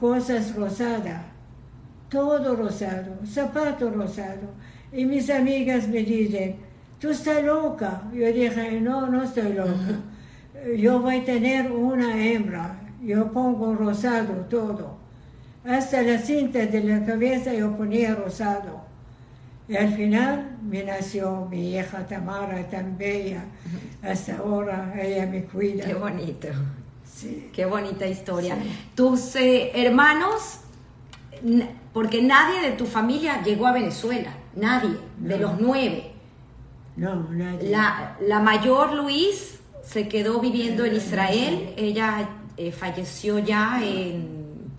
cosas rosadas, todo rosado, zapato rosado. Y mis amigas me dicen, tú estás loca. Yo dije, no, no estoy loca. Yo voy a tener una hembra. Yo pongo rosado todo. Hasta la cinta de la cabeza yo ponía rosado. Y al final me nació mi hija Tamara, tan bella. Hasta ahora ella me cuida. Qué bonito. Sí. Qué bonita historia. Sí. Tus eh, hermanos, porque nadie de tu familia llegó a Venezuela, nadie, de los nueve. No, nadie. La, la mayor Luis se quedó viviendo en Israel, ella eh, falleció ya en,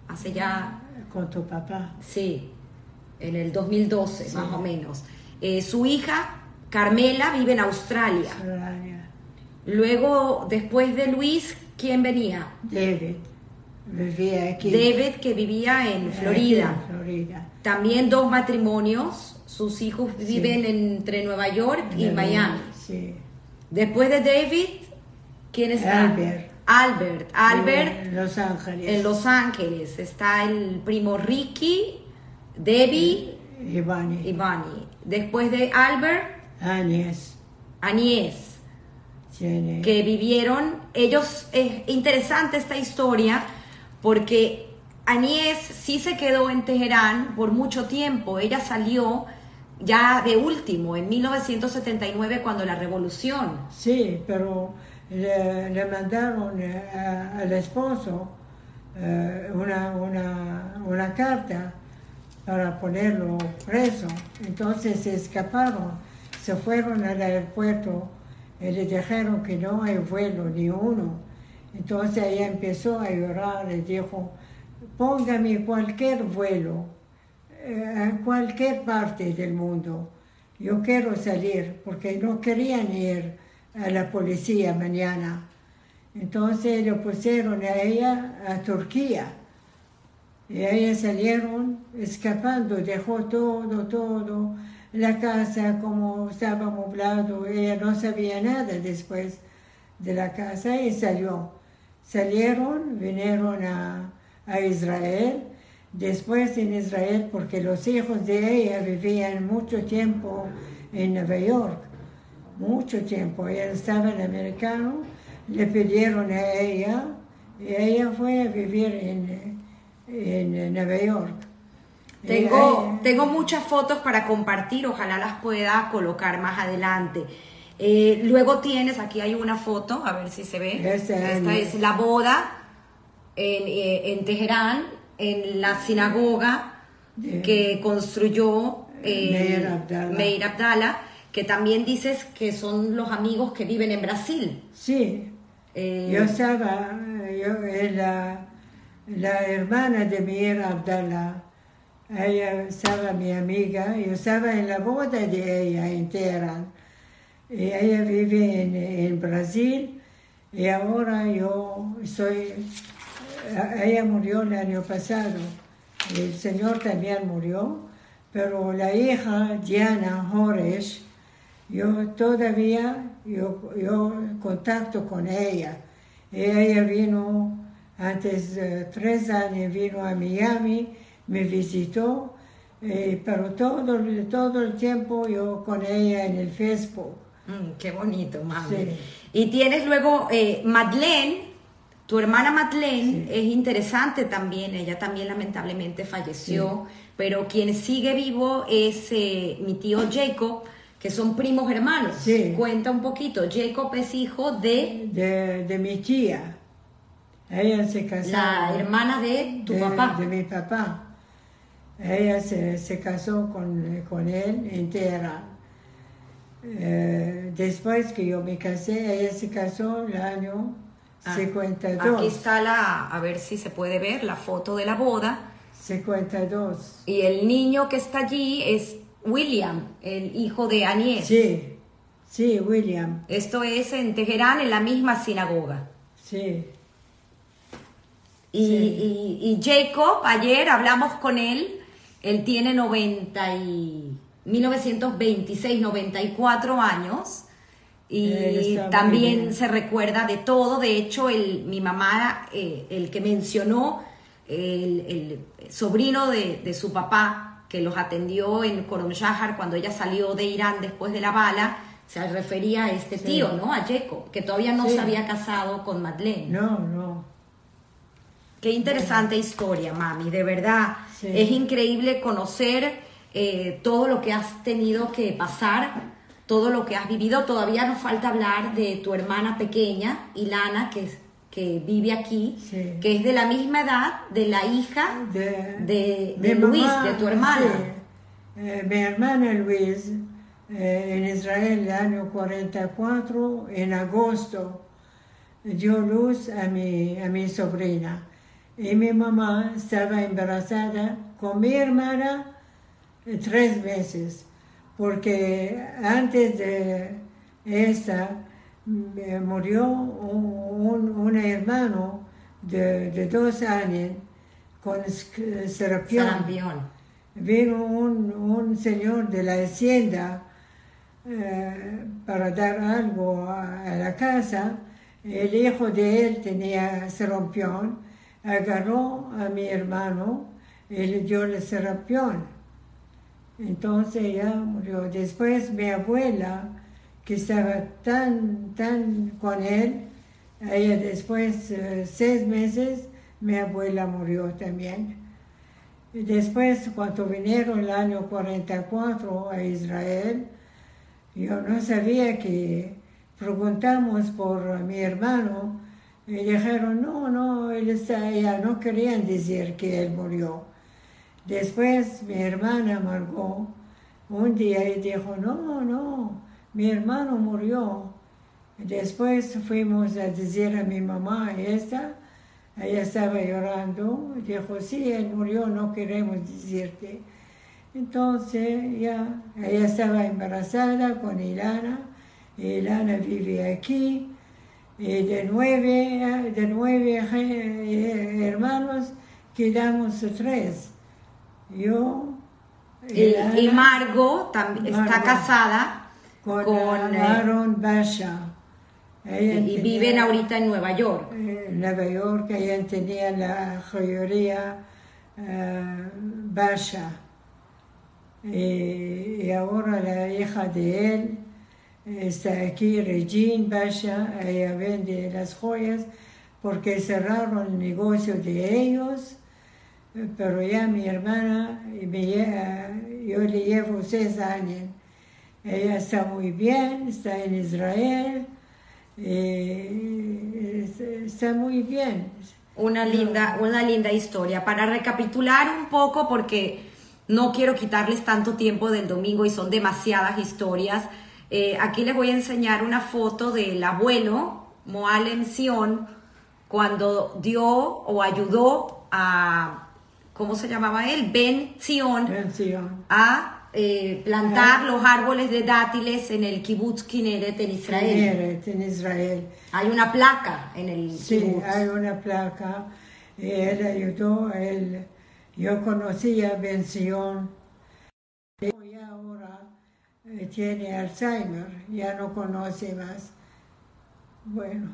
hace ya, Con tu papá. sí, en el 2012 Sí. más o menos. Eh, su hija, Carmela, vive en Australia. Soraya. Luego, después de Luis, ¿quién venía? David. Vivía aquí. David, que vivía en Florida. en Florida. También dos matrimonios. Sus hijos Sí. viven entre Nueva York y Miami. Sí. Después de David, ¿quién está? Albert. Albert. Albert En Los Ángeles. en Los Ángeles. Está el primo Ricky, Debbie Ivani. y Bunny. Después de Albert. Anies. Tiene. que vivieron. Ellos, es interesante esta historia porque Anies sí se quedó en Teherán por mucho tiempo. Ella salió ya de último, en 1979, cuando la revolución. Sí, pero le, mandaron eh, al esposo eh, una, una, una carta para ponerlo preso. Entonces se escaparon, se fueron al aeropuerto y le dijeron que no hay vuelo ni uno. Entonces ella empezó a llorar y dijo, póngame cualquier vuelo eh, a cualquier parte del mundo. Yo quiero salir porque no querían ir a la policía mañana. Entonces lo pusieron a ella a Turquía. Y ellas salieron escapando, dejó todo, todo, la casa como estaba amoblado, ella no sabía nada después de la casa y salió. Salieron, vinieron a, a Israel, después en Israel, porque los hijos de ella vivían mucho tiempo en Nueva York, mucho tiempo, ella estaba en americano, le pidieron a ella y ella fue a vivir en, en Nueva York. Tengo, Ella- tengo muchas fotos para compartir, ojalá las pueda colocar más adelante. Eh, luego tienes, aquí hay una foto, a ver si se ve. Este Esta año. es la boda en, eh, en Teherán, en la sinagoga que construyó eh, Meir Abdallah. Meir Abdallah, que también dices que son los amigos que viven en Brasil. Sí, Eh, yo estaba, yo, eh, la, la hermana de Mir Abdallah, ella estaba mi amiga, yo estaba en la boda de ella en Teherán. Y ella vive en, en Brasil y ahora yo soy, ella murió el año pasado, el señor también murió, pero la hija Diana Horesh, yo todavía, yo, yo contacto con ella. Ella vino, antes de tres años, vino a Miami, me visitó, eh, pero todo, el- todo el tiempo yo con ella en el Facebook. Mm, qué bonito, mami. Sí. Y tienes luego eh, Madeleine, Tu hermana Madeleine es interesante también, ella también lamentablemente falleció, pero quien sigue vivo es eh, mi tío Jacob, que son primos hermanos. Sí. Cuenta un poquito, Jacob es hijo de de, de mi tía. Ella se casó. la hermana de tu de, papá. de mi papá. Ella se, se casó con, con él en Teherán. Eh, después que yo me casé, ella se casó el año Ah, 52. Aquí está la, a ver si se puede ver, la foto de la boda. 52. Y el niño que está allí es William, el hijo de Anies. Sí, sí, William. Esto es en Teherán, en la misma sinagoga. Sí, Y, Sí. y- y Jacob, ayer hablamos con él, él tiene 90 y 1926, 94 años y también se recuerda de todo. De hecho, el, mi mamá, eh, el que mencionó, el, el sobrino de, de su papá, que los atendió en Korom Shahar cuando ella salió de Irán después de la bala, se refería a este Sí. tío, ¿no? A Jacob, que todavía no Sí. se había casado con Madeleine. no, no. Qué interesante historia, mami, de verdad. Sí. Es increíble conocer eh, todo lo que has tenido que pasar, todo lo que has vivido. Todavía nos falta hablar de tu hermana pequeña, Ilana, que, que vive aquí, Sí. que es de la misma edad de la hija De, de, mi de Luis, mamá, de tu hermana. sí. Eh, mi hermana Luis, eh, en Israel, el año 44, en agosto, dio luz a mi, a mi sobrina. Y mi mamá estaba embarazada con mi hermana eh, tres meses, porque antes de esta me murió un, un- un hermano de, de dos años con sarampión. Sarampión. Vino un, un señor de la hacienda eh, para dar algo a, a la casa. El hijo de él tenía sarampión, agarró a mi hermano y le dio el sarampión. Entonces ya murió. Después mi abuela, que estaba tan, tan con él, después, eh, seis meses, mi abuela murió también. Después, cuando vinieron el año 44 a Israel, yo no sabía que preguntamos por mi hermano y dijeron, no, no, él está allá, no querían decir que él murió. Después mi hermana Margot un día dijo, no, no, mi hermano murió. Después fuimos a decir a mi mamá, esta, ella estaba llorando, dijo, sí, él murió, no queremos decirte. Entonces ya, ella estaba embarazada con Ilana, Ilana vive aquí, y de nueve, de nueve eh, hermanos quedamos tres. Yo, Y, Ilana, y Margot también está casada con, con, eh, Aaron Basha. Ella y tenía- viven ahorita en Nueva York. eh, en Nueva York, ella tenía la joyería eh, Basha. Y, y ahora la hija de él está aquí, Regine Basha, ella vende las joyas porque cerraron el negocio de ellos, eh, pero ya mi hermana, me yo le llevo seis años. Ella está muy bien, está en Israel, eh, es- está muy bien. Una linda, una linda historia. Para recapitular un poco, porque no quiero quitarles tanto tiempo del domingo y son demasiadas historias, eh, aquí les voy a enseñar una foto del abuelo Moalem Sion cuando dio o ayudó a, ¿cómo se llamaba él? Ben Sion Mención. a eh, plantar los árboles de dátiles en el kibbutz Kineret en Israel. Kineret, en Israel. Hay una placa en el Sí, kibbutz. hay una placa. Y él ayudó, él, yo conocí a Bención. Y ahora eh, tiene Alzheimer, ya no conoce más. Bueno,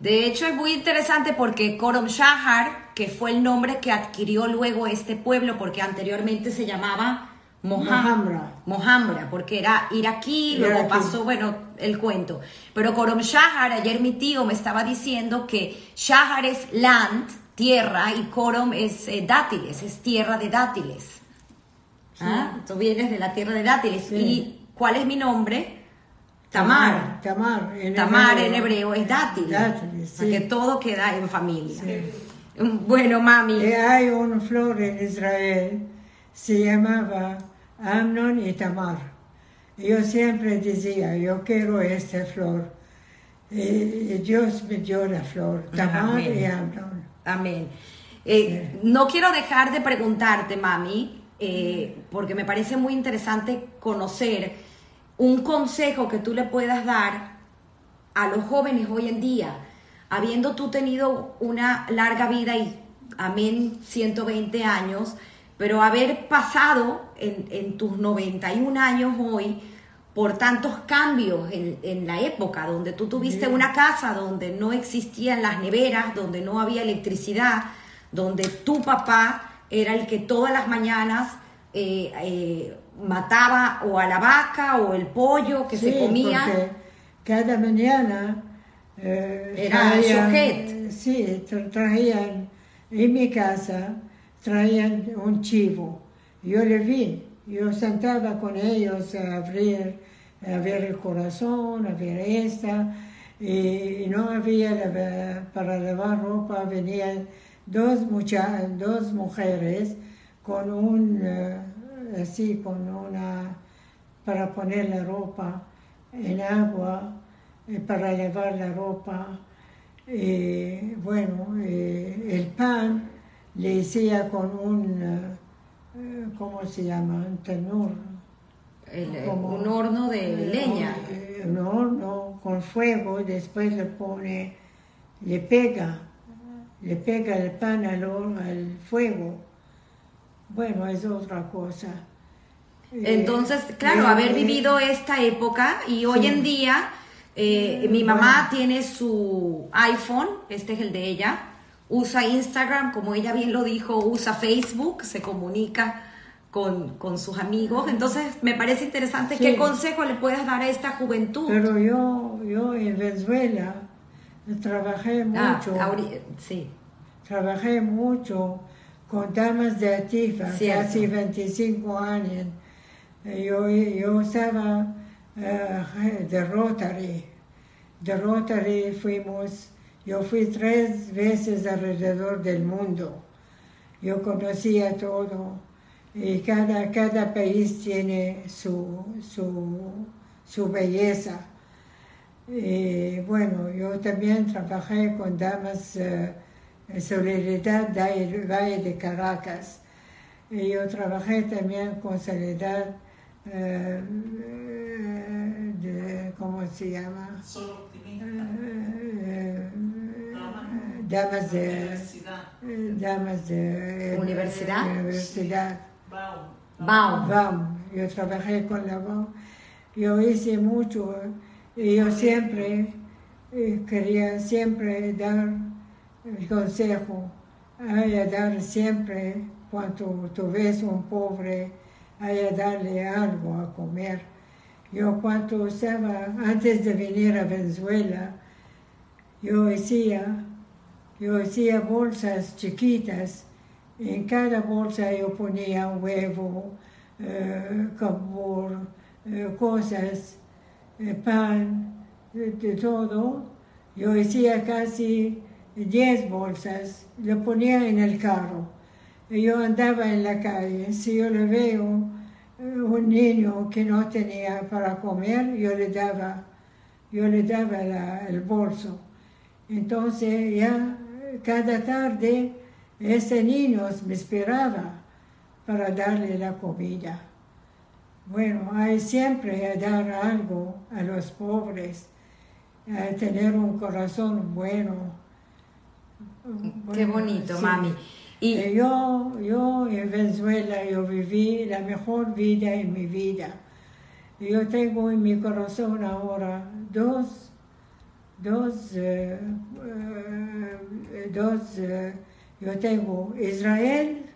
De hecho, es muy interesante porque Korom Shahar, que fue el nombre que adquirió luego este pueblo, porque anteriormente se llamaba Mohamra. Mohamra, porque era iraquí, luego Iraquí. pasó, bueno, el cuento. Pero Korom Shahar, ayer mi tío me estaba diciendo que Shahar es land, tierra, y Korom es eh, dátiles, es tierra de dátiles. ¿Ah? Tú vienes de la tierra de dátiles. Sí. ¿Y cuál es mi nombre? Tamar. Tamar. en Tamar en hebreo es dátil. Dátiles, sí. que todo queda en familia. Bueno, mami. Y hay una flor en Israel, se llamaba Amnon y Tamar. Yo siempre decía, yo quiero esta flor. Y, Dios me dio la flor, <laughs> Tamar Amén. y Amnon. Amén. Eh, No quiero dejar de preguntarte, mami, eh, porque me parece muy interesante conocer un consejo que tú le puedas dar a los jóvenes hoy en día, habiendo tú tenido una larga vida y, amén, 120 años, pero haber pasado en, en tus 91 años hoy por tantos cambios en, en la época, donde tú tuviste Sí. una casa donde no existían las neveras, donde no había electricidad, donde tu papá era el que todas las mañanas eh, eh, mataba o a la vaca o el pollo que se Sí, comía. porque cada mañana eh, Era shohet. sí, tra- traían en mi casa, traían un chivo. Yo le vi, yo sentaba con ellos a abrir, a ver el corazón, a ver esta, y no había para lavar ropa, venían dos, mucha- dos mujeres con un, eh, así, con una, para poner la ropa en agua, eh, para lavar la ropa. Y bueno, eh, el pan le hacía con un, eh, ¿cómo se llama? Un tenor. El- eh, como- un horno de leña. eh, Un horno con fuego, después le pone, le pega, le pega el pan al, horno, al fuego. Bueno, es otra cosa. Entonces, claro, eh, haber vivido esta época y hoy Sí. en día eh, mi mamá tiene su iPhone, este es el de ella, usa Instagram, como ella bien lo dijo, usa Facebook, se comunica con, con sus amigos. Entonces, me parece interesante Sí. qué consejo le puedes dar a esta juventud. Pero yo, yo en Venezuela trabajé Ah, mucho, ahori- sí, trabajé mucho con damas de Atifa, casi 25 años. Yo, yo estaba eh, de Rotary. De Rotary fuimos, yo fui tres veces alrededor del mundo. Yo conocía todo y cada, cada país tiene su, su, su belleza. Y bueno, yo también trabajé con damas eh, Solidaridad del Valle de Caracas. Y yo trabajé también con Soledad eh, de, ¿cómo se llama? Optimista. Eh, Brahman. damas de Universidad. eh, damas de ¿Universidad? universidad. Baum. Baum. Yo trabajé con la BAM, yo hice mucho y yo siempre eh, quería siempre dar el consejo, hay a dar siempre cuando tú ves un pobre, hay a darle algo a comer. Yo cuando estaba, antes de venir a Venezuela, yo hacía, yo hacía bolsas chiquitas. En cada bolsa yo ponía un huevo, eh, eh, cosas, eh, pan, de, todo. Yo hacía casi 10 bolsas, lo ponía en el carro. Yo andaba en la calle. Si yo le veo eh, un niño que no tenía para comer, yo le daba, yo le daba el bolso. Entonces ya cada tarde ese niño me esperaba para darle la comida. Bueno, hay siempre a dar algo a los pobres, a tener un corazón bueno. qué Bueno, bonito, sí. mami. Y Eh, Yo, yo en Venezuela, yo viví la mejor vida en mi vida. Yo tengo en mi corazón ahora dos, dos, eh, eh, dos, eh, yo tengo Israel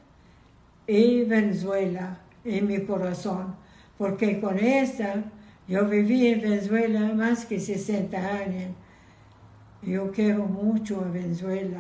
y Venezuela. en mi corazón, porque con esta yo viví en Venezuela más que 60 años. Yo quiero mucho a Venezuela.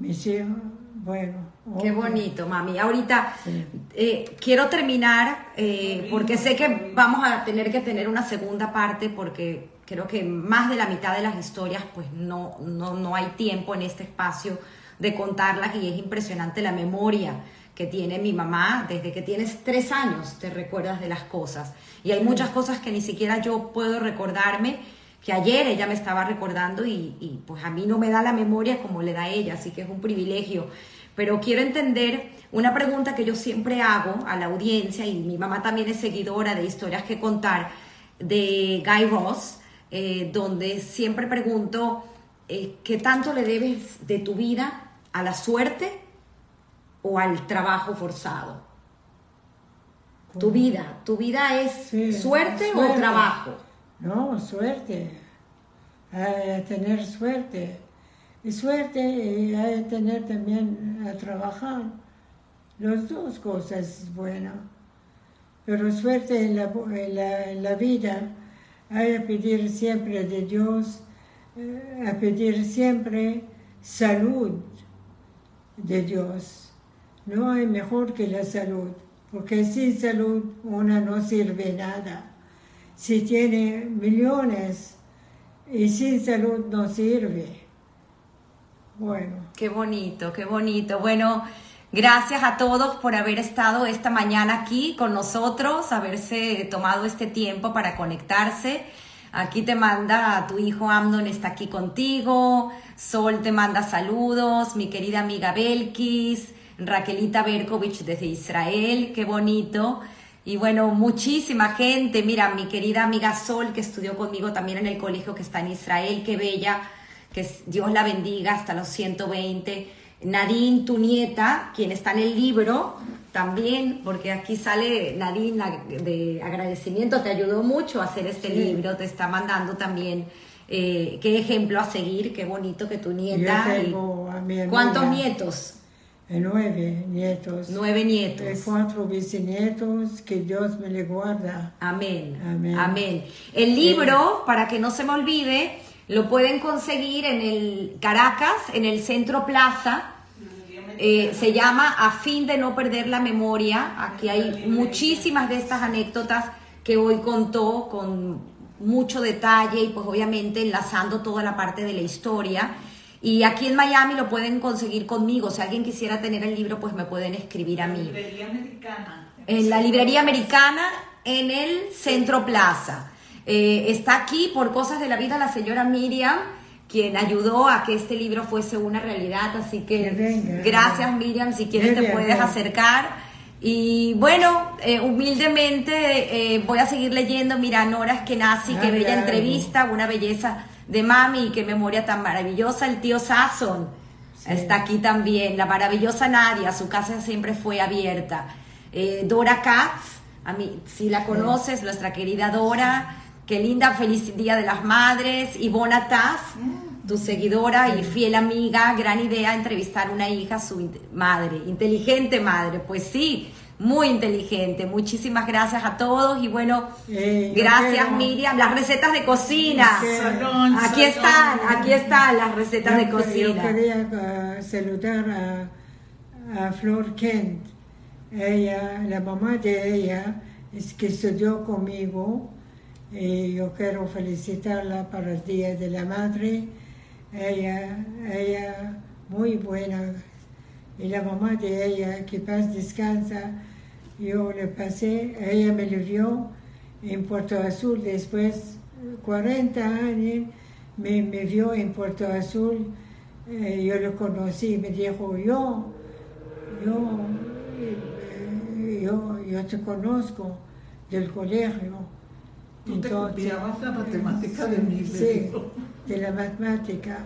Mis hijos, bueno. Qué bonito, mami. Ahorita Sí. eh, quiero terminar eh, porque sé que vamos a tener que tener una segunda parte porque creo que más de la mitad de las historias pues no, no, no hay tiempo en este espacio de contarlas y es impresionante la memoria que tiene mi mamá desde que tienes tres años te recuerdas de las cosas y hay muchas cosas que ni siquiera yo puedo recordarme que ayer ella me estaba recordando y, y, pues a mí no me da la memoria como le da a ella, así que es un privilegio. Pero quiero entender una pregunta que yo siempre hago a la audiencia y mi mamá también es seguidora de historias que contar de Guy Ross, eh, donde siempre pregunto eh, qué tanto le debes de tu vida a la suerte o al trabajo forzado. Tu vida, tu vida es Sí, suerte, o trabajo. No, suerte. Hay que tener suerte. Y suerte y hay que tener también a trabajar. Las dos cosas es bueno. Pero suerte en la, en la, en la vida hay que pedir siempre de Dios, eh, a pedir siempre salud de Dios. No hay mejor que la salud, porque sin salud una no sirve nada. Si tiene millones y sin salud no sirve. Bueno, Qué bonito, qué bonito. Bueno, gracias a todos por haber estado esta mañana aquí con nosotros, haberse tomado este tiempo para conectarse. Aquí te manda a tu hijo Amnon, está aquí contigo. Sol te manda saludos. Mi querida amiga Belkis. Raquelita Berkovich desde Israel. Qué bonito. Y bueno, muchísima gente. Mira, mi querida amiga Sol, que estudió conmigo también en el colegio que está en Israel. Qué bella. Que Dios la bendiga hasta los 120. Nadine, tu nieta, quien está en el libro, también, porque aquí sale Nadine de agradecimiento, te ayudó mucho a hacer este Sí. libro, te está mandando también eh, qué ejemplo a seguir, qué bonito que tu nieta. yo y- tengo a mi amiga ¿Cuántos nietos? nueve nietos. Nueve nietos. cuatro bisnietos, que Dios me le guarda. Amén. Amén. Amén. El libro, para que no se me olvide, lo pueden conseguir en el Caracas, en el Centro Plaza. Eh, se llama A fin de no perder la memoria. Aquí hay muchísimas de estas anécdotas que hoy contó con mucho detalle y pues obviamente enlazando toda la parte de la historia. Y aquí en Miami lo pueden conseguir conmigo. Si alguien quisiera tener el libro, pues me pueden escribir a mí en la librería americana en el Centro Plaza. Eh, está aquí por cosas de la vida la señora Miriam, quien ayudó a que este libro fuese una realidad. Así que gracias Miriam, si quieres te puedes ven. acercar. Y bueno, eh, humildemente eh, voy a seguir leyendo. Mira, Nora Eskenazi, qué bella entrevista, una belleza de mami, qué memoria tan maravillosa. El tío Sasson Sí. está aquí también. La maravillosa Nadia, su casa siempre fue abierta. Eh, Dora Katz, a mí, si la conoces, nuestra querida Dora. Qué linda, feliz Día de las Madres. Ivona Taz, tu seguidora y fiel amiga. Gran idea entrevistar una hija, su madre. Inteligente madre, pues sí, muy inteligente. Muchísimas gracias a todos y bueno, Eh, gracias quiero- Miriam. Las recetas de cocina. Sí. Salón, Aquí salón. están, aquí están las recetas de Yo- Yo cocina. quería ah, saludar a, a Flor Kent. Ella, la mamá de ella, es que estudió conmigo y yo quiero felicitarla para el Día de la Madre. Ella, ella muy buena. Y la mamá de ella, que paz descansa, yo le pasé, ella me lo vio en Puerto Azul después, 40 años, me, me vio en Puerto Azul, eh, yo lo conocí, me dijo, yo, yo, eh, yo, yo te conozco del colegio. Tú te copiabas la matemática de mí, Sí, de la matemática.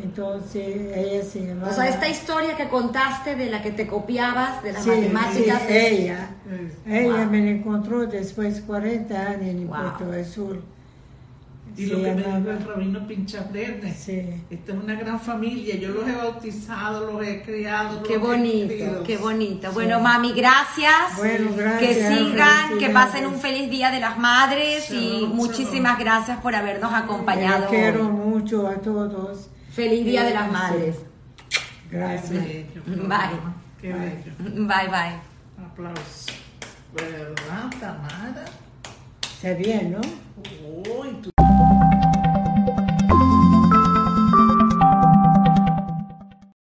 Entonces ella se llamaba... O sea, esta historia que contaste de la que te copiabas de las Sí, matemáticas. sí, es- ella. Ella Wow. me la encontró después 40 años en Wow. Puerto Azul. Y lo que me dijo el rabino Pinchabrerne. Sí. Esta es una gran familia. Yo los he bautizado, los he criado. Qué los he bonito, qué bonito. Bueno, mami, gracias. Bueno, gracias. que sigan, que pasen un feliz Día de las Madres y muchísimas gracias por habernos acompañado. Les quiero mucho a todos. Feliz Día de las. Madres. Gracias. Bye. Qué bello. Bye bye. Aplausos. ¿Verdad, Tamara? Está bien, ¿no? Uy, tú